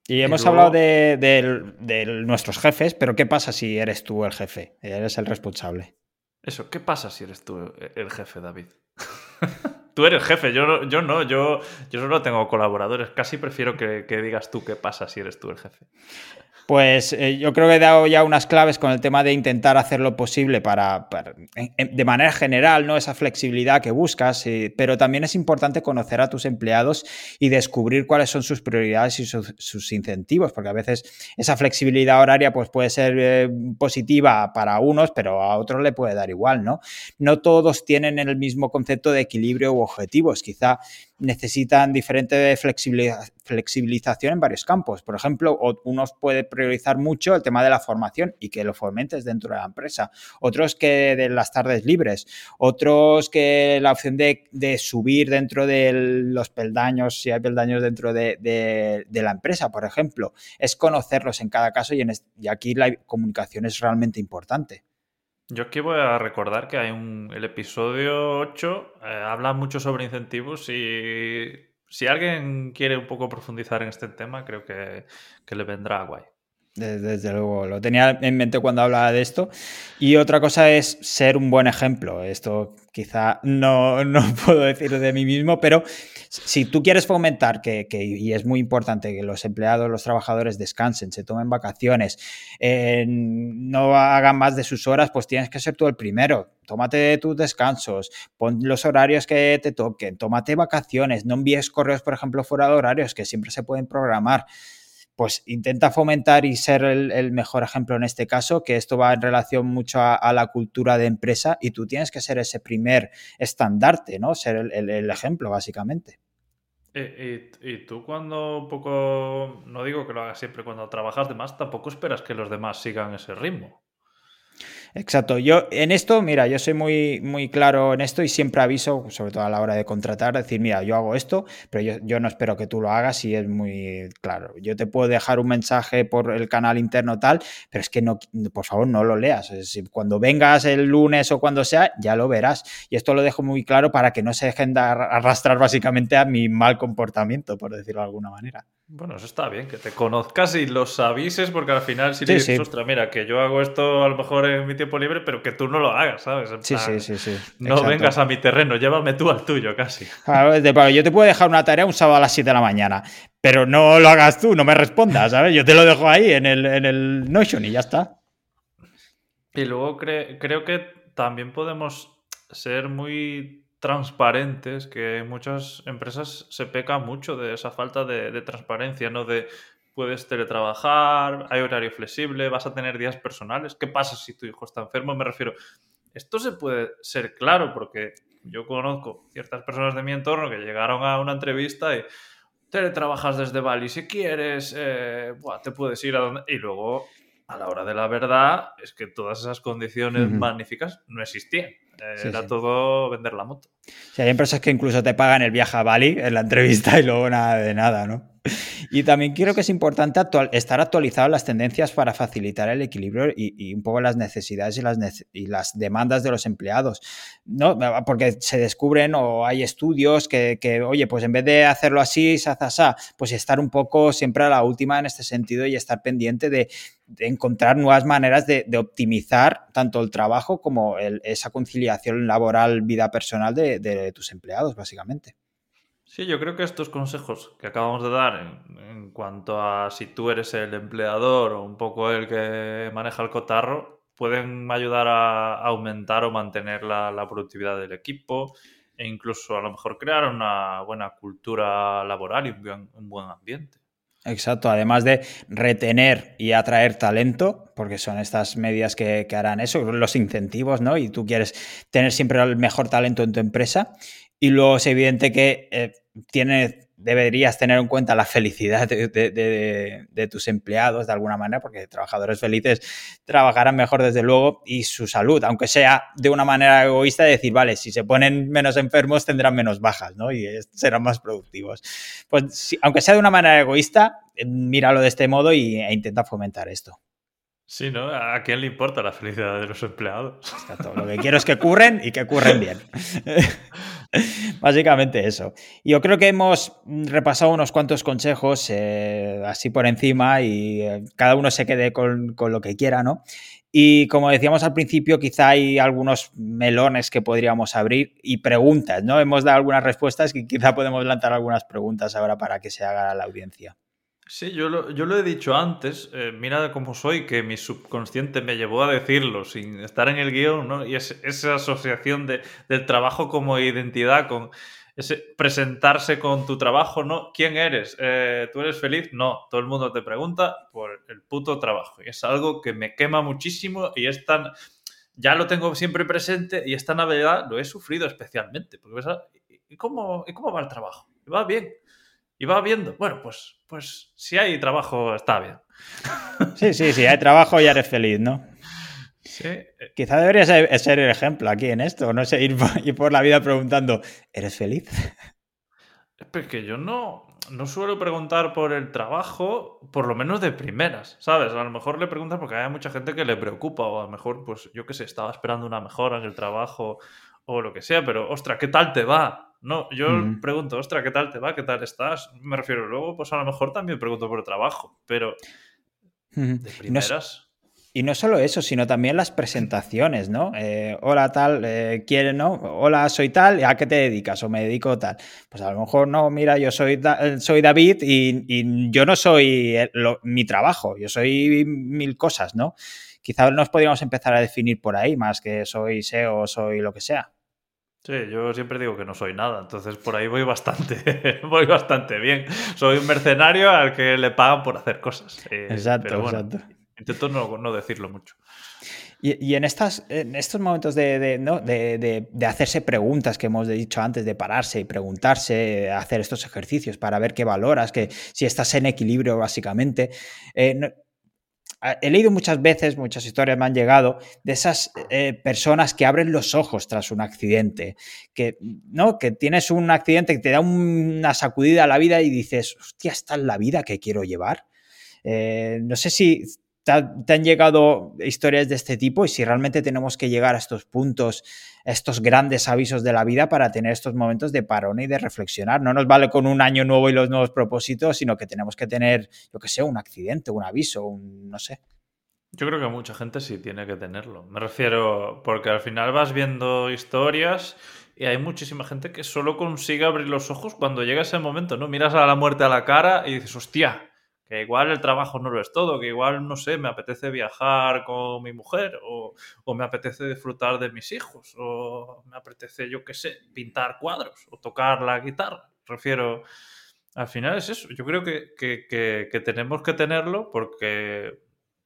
Speaker 2: Y hemos y luego... hablado de, de, de, nuestros jefes, pero ¿qué pasa si eres tú el jefe? Eres el responsable.
Speaker 1: Eso, ¿qué pasa si eres tú el jefe, David? tú eres jefe, yo, yo no, yo, yo solo tengo colaboradores. Casi prefiero que, que, digas tú qué pasa si eres tú el jefe.
Speaker 2: Pues eh, yo creo que he dado ya unas claves con el tema de intentar hacer lo posible para, de manera general, ¿no? Esa flexibilidad que buscas, eh, pero también es importante conocer a tus empleados y descubrir cuáles son sus prioridades y sus incentivos, porque a veces esa flexibilidad horaria pues, puede ser eh, positiva para unos, pero a otros le puede dar igual, ¿no? No todos tienen el mismo concepto de equilibrio u objetivos. Quizá necesitan diferente flexibilización en varios campos. Por ejemplo, unos puede priorizar mucho el tema de la formación y que lo fomentes dentro de la empresa. Otros que de las tardes libres. Otros que la opción de, subir dentro de los peldaños, si hay peldaños dentro de, la empresa, por ejemplo. Es conocerlos en cada caso y, y aquí la comunicación es realmente importante.
Speaker 1: Yo aquí voy a recordar que hay un. El episodio 8 eh, habla mucho sobre incentivos y si alguien quiere un poco profundizar en este tema, creo que, que le vendrá guay.
Speaker 2: Desde, luego, lo tenía en mente cuando hablaba de esto. Y otra cosa es ser un buen ejemplo. Esto quizá no, no puedo decir de mí mismo, pero si tú quieres fomentar que, y es muy importante que los empleados, los trabajadores descansen, se tomen vacaciones, eh, no hagan más de sus horas, pues tienes que ser tú el primero. Tómate tus descansos, pon los horarios que te toquen, tómate vacaciones, no envíes correos, por ejemplo, fuera de horarios que siempre se pueden programar pues intenta fomentar y ser el, mejor ejemplo en este caso, que esto va en relación mucho a, la cultura de empresa y tú tienes que ser ese primer estandarte, ¿no? Ser el, ejemplo, básicamente.
Speaker 1: Eh, y, tú cuando un poco, no digo que lo hagas siempre, cuando trabajas de más, tampoco esperas que los demás sigan ese ritmo.
Speaker 2: Exacto. Yo en esto, mira, yo soy muy, muy claro en esto y siempre aviso, sobre todo a la hora de contratar, decir, mira, yo hago esto, pero yo, no espero que tú lo hagas y es muy claro. Yo te puedo dejar un mensaje por el canal interno tal, pero es que no, por favor, no lo leas. cuando vengas el lunes o cuando sea, ya lo verás. Y esto lo dejo muy claro para que no se dejen de arrastrar básicamente a mi mal comportamiento, por decirlo de alguna manera.
Speaker 1: Bueno, eso está bien, que te conozcas y los avises, porque al final si dices, ostras, mira, que yo hago esto a lo mejor en mi tiempo libre, pero que tú no lo hagas, ¿sabes?
Speaker 2: sí, sí, sí, sí,
Speaker 1: No vengas a mi terreno, llévame tú al tuyo casi.
Speaker 2: yo te puedo dejar una tarea un sábado a las 7 de la mañana, pero no lo hagas tú, no me respondas, ¿sabes? Yo te lo dejo ahí en el, en el Notion y ya está.
Speaker 1: Y luego creo que también podemos ser muy transparentes, que muchas empresas se peca mucho de esa falta de, transparencia, ¿no? De puedes teletrabajar, hay horario flexible, vas a tener días personales. ¿Qué pasa si tu hijo está enfermo? Me refiero, esto se puede ser claro porque yo conozco ciertas personas de mi entorno que llegaron a una entrevista y teletrabajas desde Bali si quieres, eh, te puedes ir a donde... Y luego, a la hora de la verdad, es que todas esas condiciones magníficas no existían. Era todo vender la moto.
Speaker 2: Sí, hay empresas que incluso te pagan el viaje a Bali en la entrevista y luego nada de nada, ¿no? Y también creo que es importante estar actualizado en las tendencias para facilitar el equilibrio y, un poco las necesidades y las, y las, demandas de los empleados. ¿no? Porque se descubren o hay estudios que, oye, pues en vez de hacerlo así, se hace así, pues estar un poco siempre a la última en este sentido y estar pendiente de, encontrar nuevas maneras de, optimizar tanto el trabajo como esa conciliación laboral, vida personal de tus empleados, básicamente.
Speaker 1: Sí, yo creo que estos consejos que acabamos de dar en, cuanto a si tú eres el empleador o un poco el que maneja el cotarro, pueden ayudar a aumentar o mantener la, productividad del equipo e incluso a lo mejor crear una buena cultura laboral y un, buen ambiente.
Speaker 2: Exacto, además de retener y atraer talento, porque son estas medidas que, harán eso, los incentivos, ¿no? Y tú quieres tener siempre el mejor talento en tu empresa. Y luego es evidente que eh, deberías tener en cuenta la felicidad de, tus empleados de alguna manera, porque trabajadores felices trabajarán mejor desde luego y su salud, aunque sea de una manera egoísta, de decir, vale, si se ponen menos enfermos tendrán menos bajas, ¿no? Y serán más productivos. Pues aunque sea de una manera egoísta, míralo de este modo y, e intenta fomentar esto.
Speaker 1: Sí, ¿no? ¿A quién le importa la felicidad de los empleados?
Speaker 2: Lo que quiero es que curren y que curren bien. Básicamente eso. Yo creo que hemos repasado unos cuantos consejos eh, así por encima y eh, cada uno se quede con, lo que quiera, ¿no? Y como decíamos al principio, quizá hay algunos melones que podríamos abrir y preguntas, ¿no? Hemos dado algunas respuestas y quizá podemos lanzar algunas preguntas ahora para que se haga la audiencia.
Speaker 1: Sí, yo lo, yo lo he dicho antes, eh, mira cómo soy, que mi subconsciente me llevó a decirlo sin estar en el guion, ¿no? Y es, esa asociación de, del trabajo como identidad, con ese presentarse con tu trabajo, ¿no? ¿Quién eres? Eh, ¿Tú eres feliz? No, todo el mundo te pregunta por el puto trabajo. Y es algo que me quema muchísimo y es tan... Ya lo tengo siempre presente y esta Navidad lo he sufrido especialmente. Porque, ¿y cómo, ¿y cómo va el trabajo? ¿Va bien? Y va viendo, bueno, pues, pues si hay trabajo está bien.
Speaker 2: Sí, sí, si hay trabajo ya eres feliz, ¿no? Sí. Quizá debería ser el ejemplo aquí en esto, no sé, ir por, la vida preguntando, ¿eres feliz?
Speaker 1: Es que yo no, no suelo preguntar por el trabajo, por lo menos de primeras, ¿sabes? A lo mejor le preguntas porque hay mucha gente que le preocupa, o a lo mejor, pues yo qué sé, estaba esperando una mejora en el trabajo o lo que sea, pero ostras, ¿qué tal te va? No, yo pregunto, ostras, ¿qué tal te va? ¿Qué tal estás? Me refiero, luego, pues a lo mejor también pregunto por el trabajo, pero de primeras.
Speaker 2: Y no solo eso, sino también las presentaciones, ¿no? Eh, hola, tal, eh, quiere, ¿no? Hola, soy tal, ¿a qué te dedicas? O me dedico tal. Pues a lo mejor no, mira, yo soy, eh, soy David y, yo no soy mi trabajo, yo soy mil cosas, ¿no? Quizás nos podríamos empezar a definir por ahí, más que soy SEO, soy lo que sea.
Speaker 1: Sí, yo siempre digo que no soy nada, entonces por ahí voy bastante, voy bastante bien. Soy un mercenario al que le pagan por hacer cosas.
Speaker 2: Eh, exacto, exacto.
Speaker 1: Intento no, decirlo mucho.
Speaker 2: Y, en, estas, en estos momentos de, de, hacerse preguntas que hemos dicho antes, de pararse y preguntarse, hacer estos ejercicios para ver qué valoras, que si estás en equilibrio básicamente, eh, he leído muchas veces, muchas historias me han llegado, de esas eh, personas que abren los ojos tras un accidente, que, ¿no? que tienes un accidente que te da una sacudida a la vida y dices, hostia, esta es la vida que quiero llevar. Eh, no sé si te, han llegado historias de este tipo y si realmente tenemos que llegar a estos puntos, a estos grandes avisos de la vida para tener estos momentos de parón y de reflexionar. No nos vale con un año nuevo y los nuevos propósitos, sino que tenemos que tener, yo que sé, un accidente, un aviso, un, no sé.
Speaker 1: Yo creo que mucha gente sí tiene que tenerlo. Me refiero, porque al final vas viendo historias y hay muchísima gente que solo consigue abrir los ojos cuando llega ese momento, ¿no? Miras a la muerte a la cara y dices, hostia, que igual el trabajo no lo es todo, que igual, no sé, me apetece viajar con mi mujer o, me apetece disfrutar de mis hijos o me apetece, yo qué sé, pintar cuadros o tocar la guitarra. Refiero, al final es eso. Yo creo que, que tenemos que tenerlo porque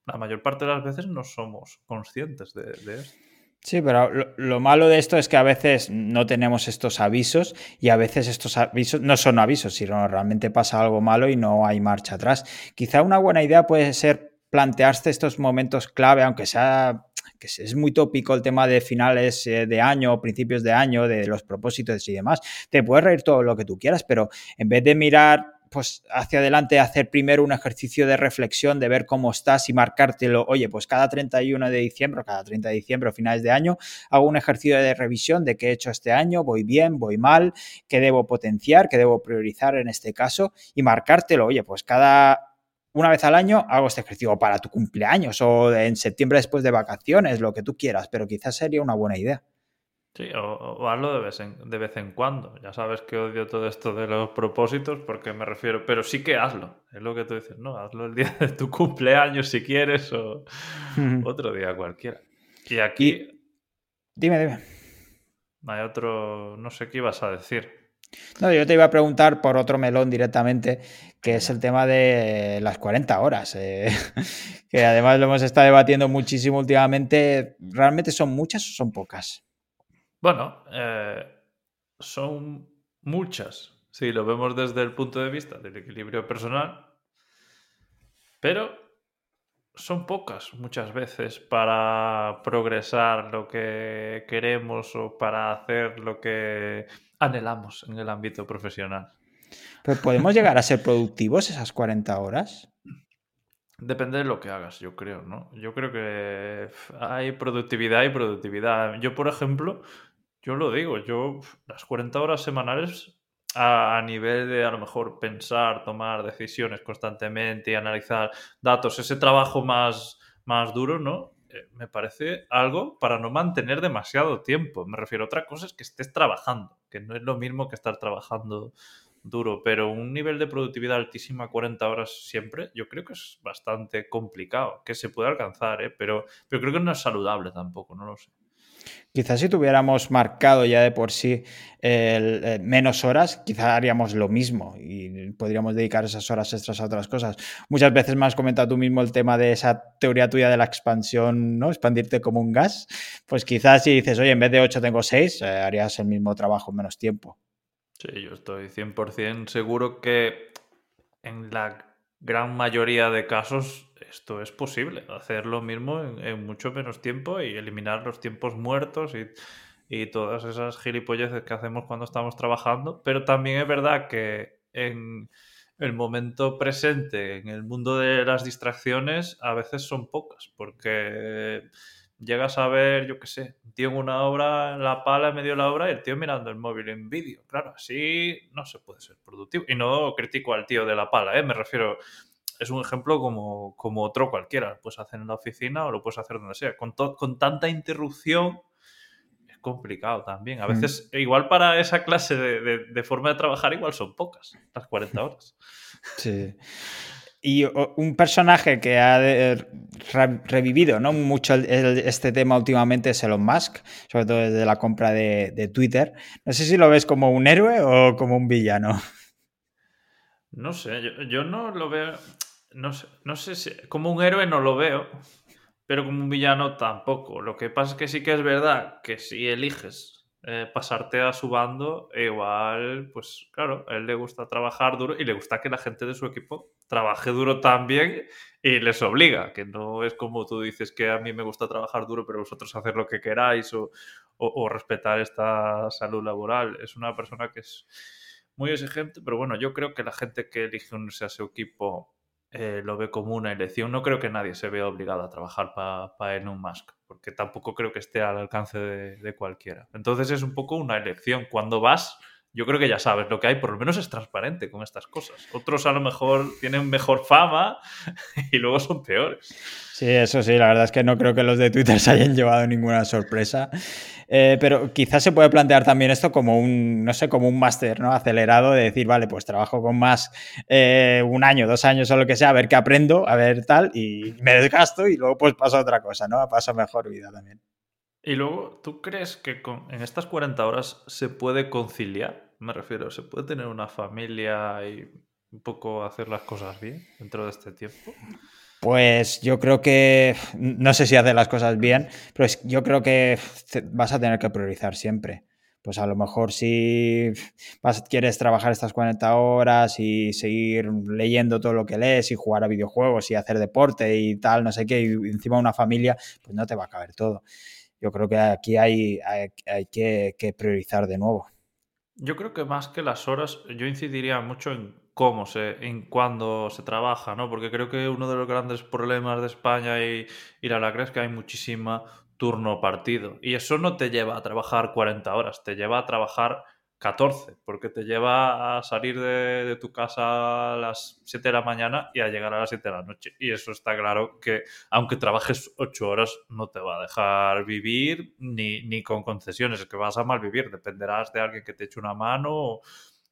Speaker 1: la mayor parte de las veces no somos conscientes de, de esto.
Speaker 2: Sí, pero lo, malo de esto es que a veces no tenemos estos avisos y a veces estos avisos no son avisos, sino realmente pasa algo malo y no hay marcha atrás. Quizá una buena idea puede ser plantearse estos momentos clave, aunque sea que es muy tópico el tema de finales eh, de año, principios de año, de los propósitos y demás. Te puedes reír todo lo que tú quieras, pero en vez de mirar pues hacia adelante hacer primero un ejercicio de reflexión, de ver cómo estás y marcártelo, oye, pues cada 31 de diciembre, cada 30 de diciembre o finales de año, hago un ejercicio de revisión de qué he hecho este año, voy bien, voy mal, qué debo potenciar, qué debo priorizar en este caso y marcártelo, oye, pues cada una vez al año hago este ejercicio para tu cumpleaños o en septiembre después de vacaciones, lo que tú quieras, pero quizás sería una buena idea.
Speaker 1: Sí, o, hazlo de vez, en, de vez en cuando. Ya sabes que odio todo esto de los propósitos porque me refiero, pero sí que hazlo. Es lo que tú dices, ¿no? Hazlo el día de tu cumpleaños si quieres o otro día cualquiera. Y aquí...
Speaker 2: Dime, dime.
Speaker 1: Hay otro... No sé qué ibas a decir.
Speaker 2: No, yo te iba a preguntar por otro melón directamente, que es el tema de las 40 horas, eh, que además lo hemos estado debatiendo muchísimo últimamente. ¿Realmente son muchas o son pocas?
Speaker 1: Bueno, eh, son muchas, si lo vemos desde el punto de vista del equilibrio personal, pero son pocas muchas veces para progresar lo que queremos o para hacer lo que anhelamos en el ámbito profesional.
Speaker 2: ¿Pero podemos llegar a ser productivos esas 40 horas?
Speaker 1: Depende de lo que hagas, yo creo, ¿no? Yo creo que hay productividad y productividad. Yo, por ejemplo, yo lo digo, yo las 40 horas semanales a, nivel de a lo mejor pensar, tomar decisiones constantemente analizar datos, ese trabajo más, más duro, ¿no? Eh, me parece algo para no mantener demasiado tiempo. Me refiero a otra cosa es que estés trabajando, que no es lo mismo que estar trabajando duro, pero un nivel de productividad altísima, 40 horas siempre, yo creo que es bastante complicado, que se puede alcanzar, ¿eh? pero, pero creo que no es saludable tampoco, no lo sé.
Speaker 2: Quizás si tuviéramos marcado ya de por sí el, menos horas, quizás haríamos lo mismo y podríamos dedicar esas horas extras a otras cosas. Muchas veces me has comentado tú mismo el tema de esa teoría tuya de la expansión, ¿no? Expandirte como un gas. Pues quizás si dices, oye, en vez de 8 tengo 6, eh, harías el mismo trabajo en menos tiempo.
Speaker 1: Sí, yo estoy 100% seguro que en la gran mayoría de casos esto es posible, hacer lo mismo en, mucho menos tiempo y eliminar los tiempos muertos y, todas esas gilipolleces que hacemos cuando estamos trabajando, pero también es verdad que en el momento presente, en el mundo de las distracciones, a veces son pocas, porque llegas a ver, yo qué sé, un tío en una obra, en la pala, en medio de la obra, y el tío mirando el móvil en vídeo. Claro, así no se puede ser productivo. Y no critico al tío de la pala, ¿eh? me refiero es un ejemplo como, como otro cualquiera. Lo puedes hacer en la oficina o lo puedes hacer donde sea. Con, con tanta interrupción es complicado también. A mm. veces, igual para esa clase de, forma de trabajar, igual son pocas, las 40 horas.
Speaker 2: Sí. Y un personaje que ha revivido ¿no? mucho este tema últimamente es Elon Musk, sobre todo desde la compra de, de Twitter. No sé si lo ves como un héroe o como un villano.
Speaker 1: No sé, yo, no lo veo. No sé, no sé si. Como un héroe no lo veo, pero como un villano tampoco. Lo que pasa es que sí que es verdad que si eliges eh, pasarte a su bando, igual, pues claro, a él le gusta trabajar duro y le gusta que la gente de su equipo trabaje duro también y les obliga, que no es como tú dices que a mí me gusta trabajar duro, pero vosotros hacer lo que queráis o, o respetar esta salud laboral. Es una persona que es muy exigente, pero bueno, yo creo que la gente que elige unirse a su equipo eh, lo ve como una elección. No creo que nadie se vea obligado a trabajar para pa Elon Musk, porque tampoco creo que esté al alcance de, de, cualquiera. Entonces es un poco una elección. Cuando vas, yo creo que ya sabes lo que hay, por lo menos es transparente con estas cosas. Otros a lo mejor tienen mejor fama y luego son peores.
Speaker 2: Sí, eso sí, la verdad es que no creo que los de Twitter se hayan llevado ninguna sorpresa. Eh, pero quizás se puede plantear también esto como un, no sé, como un máster ¿no? acelerado de decir, vale, pues trabajo con más eh, un año, dos años o lo que sea, a ver qué aprendo, a ver tal, y me desgasto y luego pues paso a otra cosa, ¿no? Paso mejor vida también.
Speaker 1: Y luego, ¿tú crees que con, en estas 40 horas se puede conciliar? Me refiero, ¿se puede tener una familia y un poco hacer las cosas bien dentro de este tiempo?
Speaker 2: Pues yo creo que, no sé si hacer las cosas bien, pero yo creo que vas a tener que priorizar siempre. Pues a lo mejor si quieres trabajar estas 40 horas y seguir leyendo todo lo que lees y jugar a videojuegos y hacer deporte y tal, no sé qué, y encima una familia, pues no te va a caber todo yo creo que aquí hay, hay, que, priorizar de nuevo.
Speaker 1: Yo creo que más que las horas, yo incidiría mucho en cómo se, en cuándo se trabaja, ¿no? Porque creo que uno de los grandes problemas de España y, y la lacra es que hay muchísima turno partido. Y eso no te lleva a trabajar 40 horas, te lleva a trabajar 14, porque te lleva a salir de, tu casa a las 7 de la mañana y a llegar a las 7 de la noche. Y eso está claro que aunque trabajes 8 horas no te va a dejar vivir ni, ni con concesiones, es que vas a mal vivir, dependerás de alguien que te eche una mano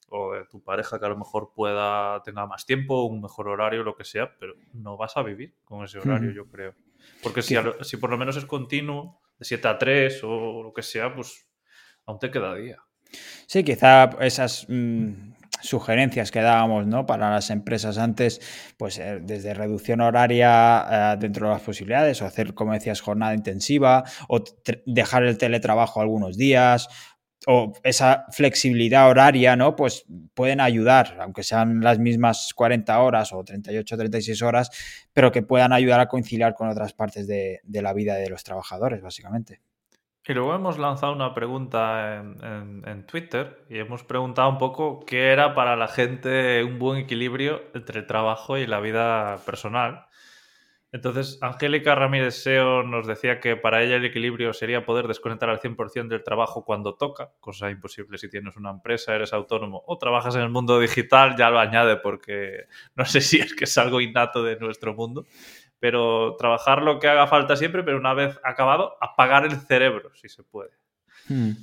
Speaker 1: o, de tu pareja que a lo mejor pueda tenga más tiempo, un mejor horario, lo que sea, pero no vas a vivir con ese horario, yo creo. Porque si, si por lo menos es continuo, de 7 a 3 o lo que sea, pues aún te queda día.
Speaker 2: Sí, quizá esas mm, sugerencias que dábamos ¿no? para las empresas antes, pues eh, desde reducción horaria eh, dentro de las posibilidades, o hacer, como decías, jornada intensiva, o dejar el teletrabajo algunos días, o esa flexibilidad horaria, ¿no? Pues pueden ayudar, aunque sean las mismas 40 horas o 38, 36 horas, pero que puedan ayudar a conciliar con otras partes de la vida de los trabajadores, básicamente.
Speaker 1: Y luego hemos lanzado una pregunta en, Twitter y hemos preguntado un poco qué era para la gente un buen equilibrio entre el trabajo y la vida personal. Entonces, Angélica Ramírez Seo nos decía que para ella el equilibrio sería poder desconectar al 100% del trabajo cuando toca, cosa imposible si tienes una empresa, eres autónomo o trabajas en el mundo digital, ya lo añade porque no sé si es que es algo innato de nuestro mundo pero trabajar lo que haga falta siempre, pero una vez acabado, apagar el cerebro, si se puede. Hmm.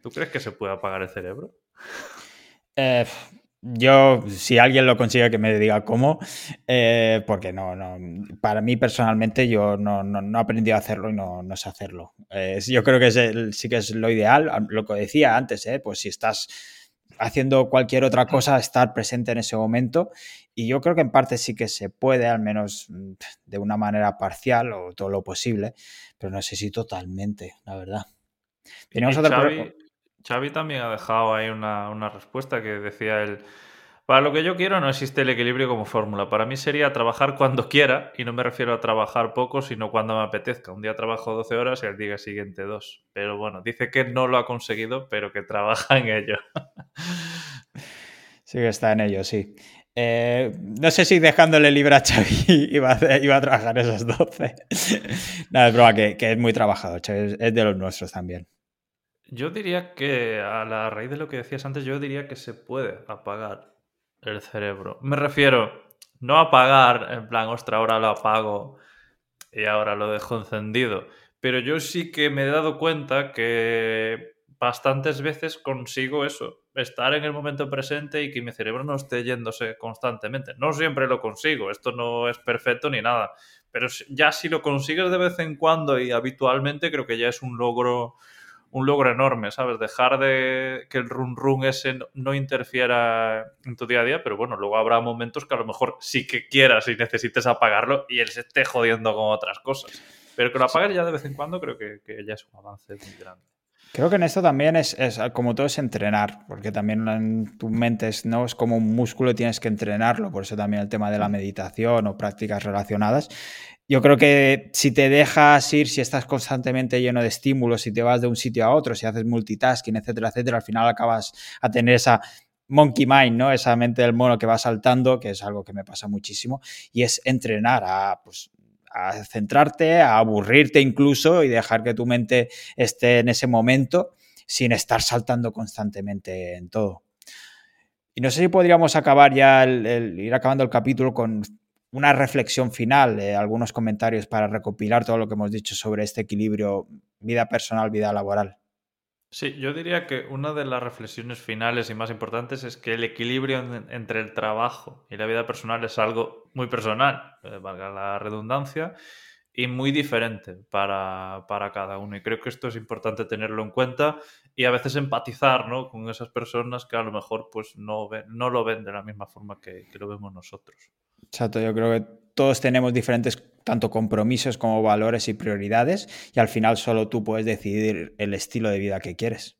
Speaker 1: ¿Tú crees que se puede apagar el cerebro?
Speaker 2: Eh, Yo, si alguien lo consigue, que me diga cómo, eh, porque no, no, para mí personalmente yo no, no, he aprendido a hacerlo y no, no sé hacerlo. yo creo que sí que es lo ideal, lo que decía antes, ¿eh? pues si estás haciendo cualquier otra cosa, estar presente en ese momento. Y yo creo que en parte sí que se puede, al menos mm, de una manera parcial o todo lo posible, pero no sé si totalmente, la verdad.
Speaker 1: Tenemos otra Xavi también ha dejado ahí una, respuesta que decía él. Para lo que yo quiero no existe el equilibrio como fórmula. Para mí sería trabajar cuando quiera, y no me refiero a trabajar poco, sino cuando me apetezca. Un día trabajo 12 horas y el día siguiente dos. Pero bueno, dice que no lo ha conseguido, pero que trabaja en ello.
Speaker 2: Sí que está en ello, sí. Eh, no sé si dejándole libre a Xavi iba a, trabajar esas 12. Nada, es broma, que, es muy trabajador. Xavi es de los nuestros también.
Speaker 1: Yo diría que, a la raíz de lo que decías antes, yo diría que se puede apagar el cerebro. Me refiero, no apagar, en plan, ostra, ahora lo apago y ahora lo dejo encendido. Pero yo sí que me he dado cuenta que bastantes veces consigo eso, estar en el momento presente y que mi cerebro no esté yéndose constantemente. No siempre lo consigo, esto no es perfecto ni nada, pero ya si lo consigues de vez en cuando y habitualmente creo que ya es un logro un logro enorme, ¿sabes? Dejar de que el run run ese no interfiera en tu día a día, pero bueno, luego habrá momentos que a lo mejor sí que quieras y necesites apagarlo y él se esté jodiendo con otras cosas. Pero que lo apagues ya de vez en cuando creo que, ya es un avance muy grande.
Speaker 2: Creo que en esto también es, como todo es entrenar, porque también en tu mente es, ¿no? es como un músculo y tienes que entrenarlo, por eso también el tema de la meditación o prácticas relacionadas yo creo que si te dejas ir, si estás constantemente lleno de estímulos, si te vas de un sitio a otro, si haces multitasking, etcétera, etcétera, al final acabas a tener esa monkey mind, ¿no? Esa mente del mono que va saltando, que es algo que me pasa muchísimo, y es entrenar a, pues, a centrarte, a aburrirte incluso y dejar que tu mente esté en ese momento sin estar saltando constantemente en todo. Y no sé si podríamos acabar ya, el, ir acabando el capítulo con una reflexión final, eh, algunos comentarios para recopilar todo lo que hemos dicho sobre este equilibrio vida personal, vida laboral.
Speaker 1: Sí, yo diría que una de las reflexiones finales y más importantes es que el equilibrio entre el trabajo y la vida personal es algo muy personal, eh, valga la redundancia, y muy diferente para, cada uno. Y creo que esto es importante tenerlo en cuenta y a veces empatizar ¿no? con esas personas que a lo mejor pues, no, no lo ven de la misma forma que lo vemos nosotros.
Speaker 2: Exacto, yo creo que todos tenemos diferentes tanto compromisos como valores y prioridades y al final solo tú puedes decidir el estilo de vida que quieres.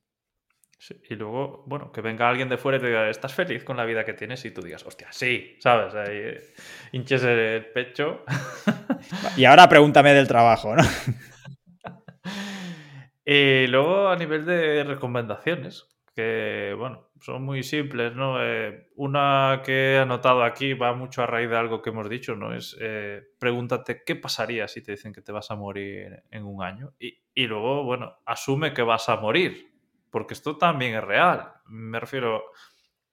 Speaker 1: y luego, bueno, que venga alguien de fuera y te diga, ¿estás feliz con la vida que tienes? Y tú digas, hostia, sí, ¿sabes? Ahí eh, hinches el pecho.
Speaker 2: Y ahora pregúntame del trabajo, ¿no?
Speaker 1: Y luego a nivel de recomendaciones, que, bueno, son muy simples, ¿no? Eh, una que he anotado aquí va mucho a raíz de algo que hemos dicho, ¿no? Es eh, pregúntate qué pasaría si te dicen que te vas a morir en un año. Y, y, luego, bueno, asume que vas a morir, porque esto también es real. Me refiero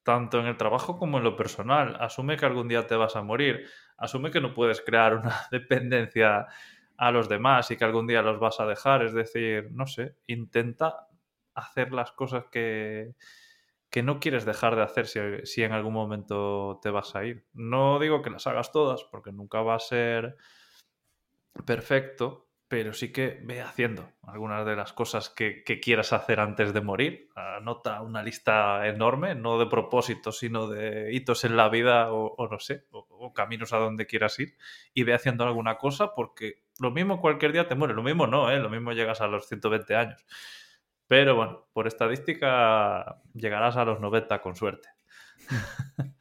Speaker 1: tanto en el trabajo como en lo personal. Asume que algún día te vas a morir. Asume que no puedes crear una dependencia a los demás y que algún día los vas a dejar. Es decir, no sé, intenta hacer las cosas que, que no quieres dejar de hacer si, en algún momento te vas a ir. No digo que las hagas todas, porque nunca va a ser perfecto, pero sí que ve haciendo algunas de las cosas que, quieras hacer antes de morir. Anota una lista enorme, no de propósitos, sino de hitos en la vida o, no sé, o, caminos a donde quieras ir, y ve haciendo alguna cosa porque lo mismo cualquier día te muere, lo mismo no, ¿eh? lo mismo llegas a los 120 años. Pero bueno, por estadística llegarás a los 90 con suerte.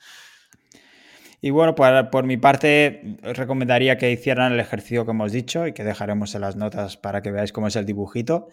Speaker 2: Y bueno, por, mi parte, os recomendaría que hicieran el ejercicio que hemos dicho y que dejaremos en las notas para que veáis cómo es el dibujito,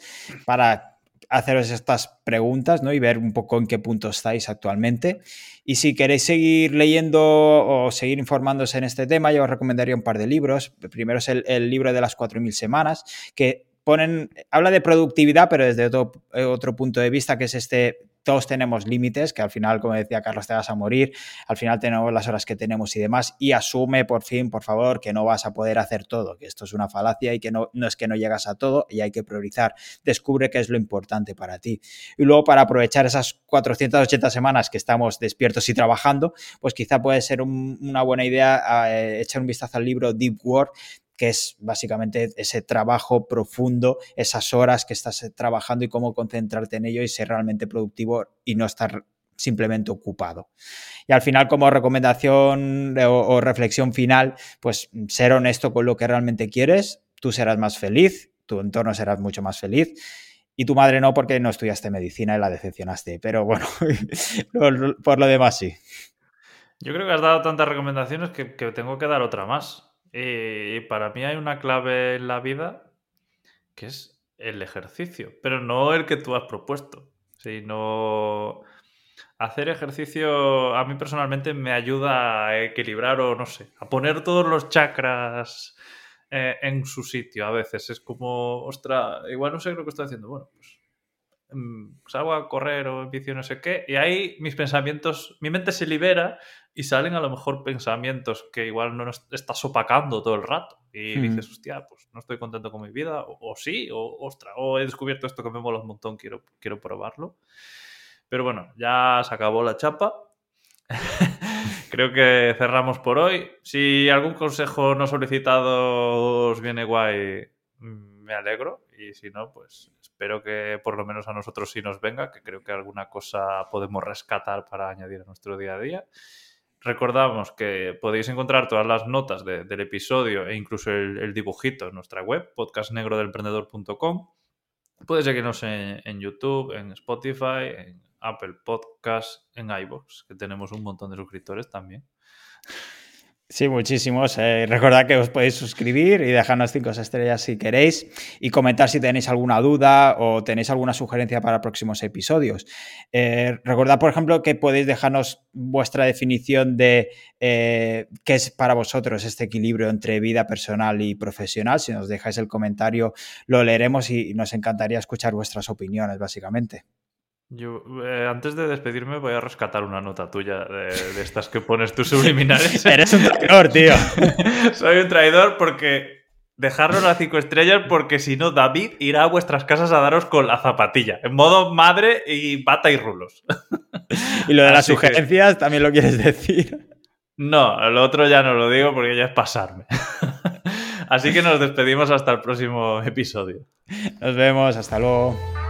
Speaker 2: para haceros estas preguntas ¿no? y ver un poco en qué punto estáis actualmente. Y si queréis seguir leyendo o seguir informándose en este tema, yo os recomendaría un par de libros. primero es el, el libro de las 4.000 semanas, que ponen, habla de productividad, pero desde otro, otro punto de vista, que es este todos tenemos límites, que al final, como decía Carlos, te vas a morir, al final tenemos las horas que tenemos y demás, y asume por fin, por favor, que no vas a poder hacer todo, que esto es una falacia y que no, no es que no llegas a todo y hay que priorizar. Descubre qué es lo importante para ti. Y luego, para aprovechar esas 480 semanas que estamos despiertos y trabajando, pues quizá puede ser una buena idea eh, echar un vistazo al libro Deep Work que es básicamente ese trabajo profundo, esas horas que estás eh, trabajando y cómo concentrarte en ello y ser realmente productivo y no estar simplemente ocupado. Y al final, como recomendación o, reflexión final, pues ser honesto con lo que realmente quieres, tú serás más feliz, tu entorno será mucho más feliz. Y tu madre no, porque no estudiaste medicina y la decepcionaste. Pero bueno, por lo demás sí.
Speaker 1: Yo creo que has dado tantas recomendaciones que tengo que dar otra más. Y para mí hay una clave en la vida que es el ejercicio, pero no el que tú has propuesto, sino hacer ejercicio a mí personalmente me ayuda a equilibrar o no sé, a poner todos los chakras eh, en su sitio a veces. Es como, ostra, igual no sé lo que estoy haciendo. Bueno, pues salgo a correr o en bici no sé qué, y ahí mis pensamientos, mi mente se libera y salen a lo mejor pensamientos que igual no estás opacando todo el rato. Y hmm. dices, hostia, pues no estoy contento con mi vida, o, sí, o ostra, o he descubierto esto que me mola un montón, quiero, quiero probarlo. Pero bueno, ya se acabó la chapa. Creo que cerramos por hoy. Si algún consejo no solicitado os viene guay, mm, me alegro. Y si no, pues espero que por lo menos a nosotros sí nos venga, que creo que alguna cosa podemos rescatar para añadir a nuestro día a día. Recordamos que podéis encontrar todas las notas del episodio e incluso el, dibujito en nuestra web, podcastnegrodelprendedor.com. Puedes seguirnos en, en, YouTube, en Spotify, en Apple Podcasts, en iVoox, que tenemos un montón de suscriptores también.
Speaker 2: Sí, muchísimos. Eh, recordad que os podéis suscribir y dejarnos cinco estrellas si queréis y comentar si tenéis alguna duda o tenéis alguna sugerencia para próximos episodios. Eh, recordad, por ejemplo, que podéis dejarnos vuestra definición de eh, qué es para vosotros este equilibrio entre vida personal y profesional. Si nos dejáis el comentario, lo leeremos y nos encantaría escuchar vuestras opiniones, básicamente.
Speaker 1: Yo, eh, antes de despedirme, voy a rescatar una nota tuya de, estas que pones tus subliminales.
Speaker 2: Eres un traidor, tío.
Speaker 1: Soy un traidor porque dejarnos las cinco estrellas, porque si no, David irá a vuestras casas a daros con la zapatilla, en modo madre y bata y rulos.
Speaker 2: Y lo de las sugerencias, ¿también lo quieres decir?
Speaker 1: No, lo otro ya no lo digo porque ya es pasarme. Así que nos despedimos hasta el próximo episodio.
Speaker 2: Nos vemos.
Speaker 1: Hasta luego.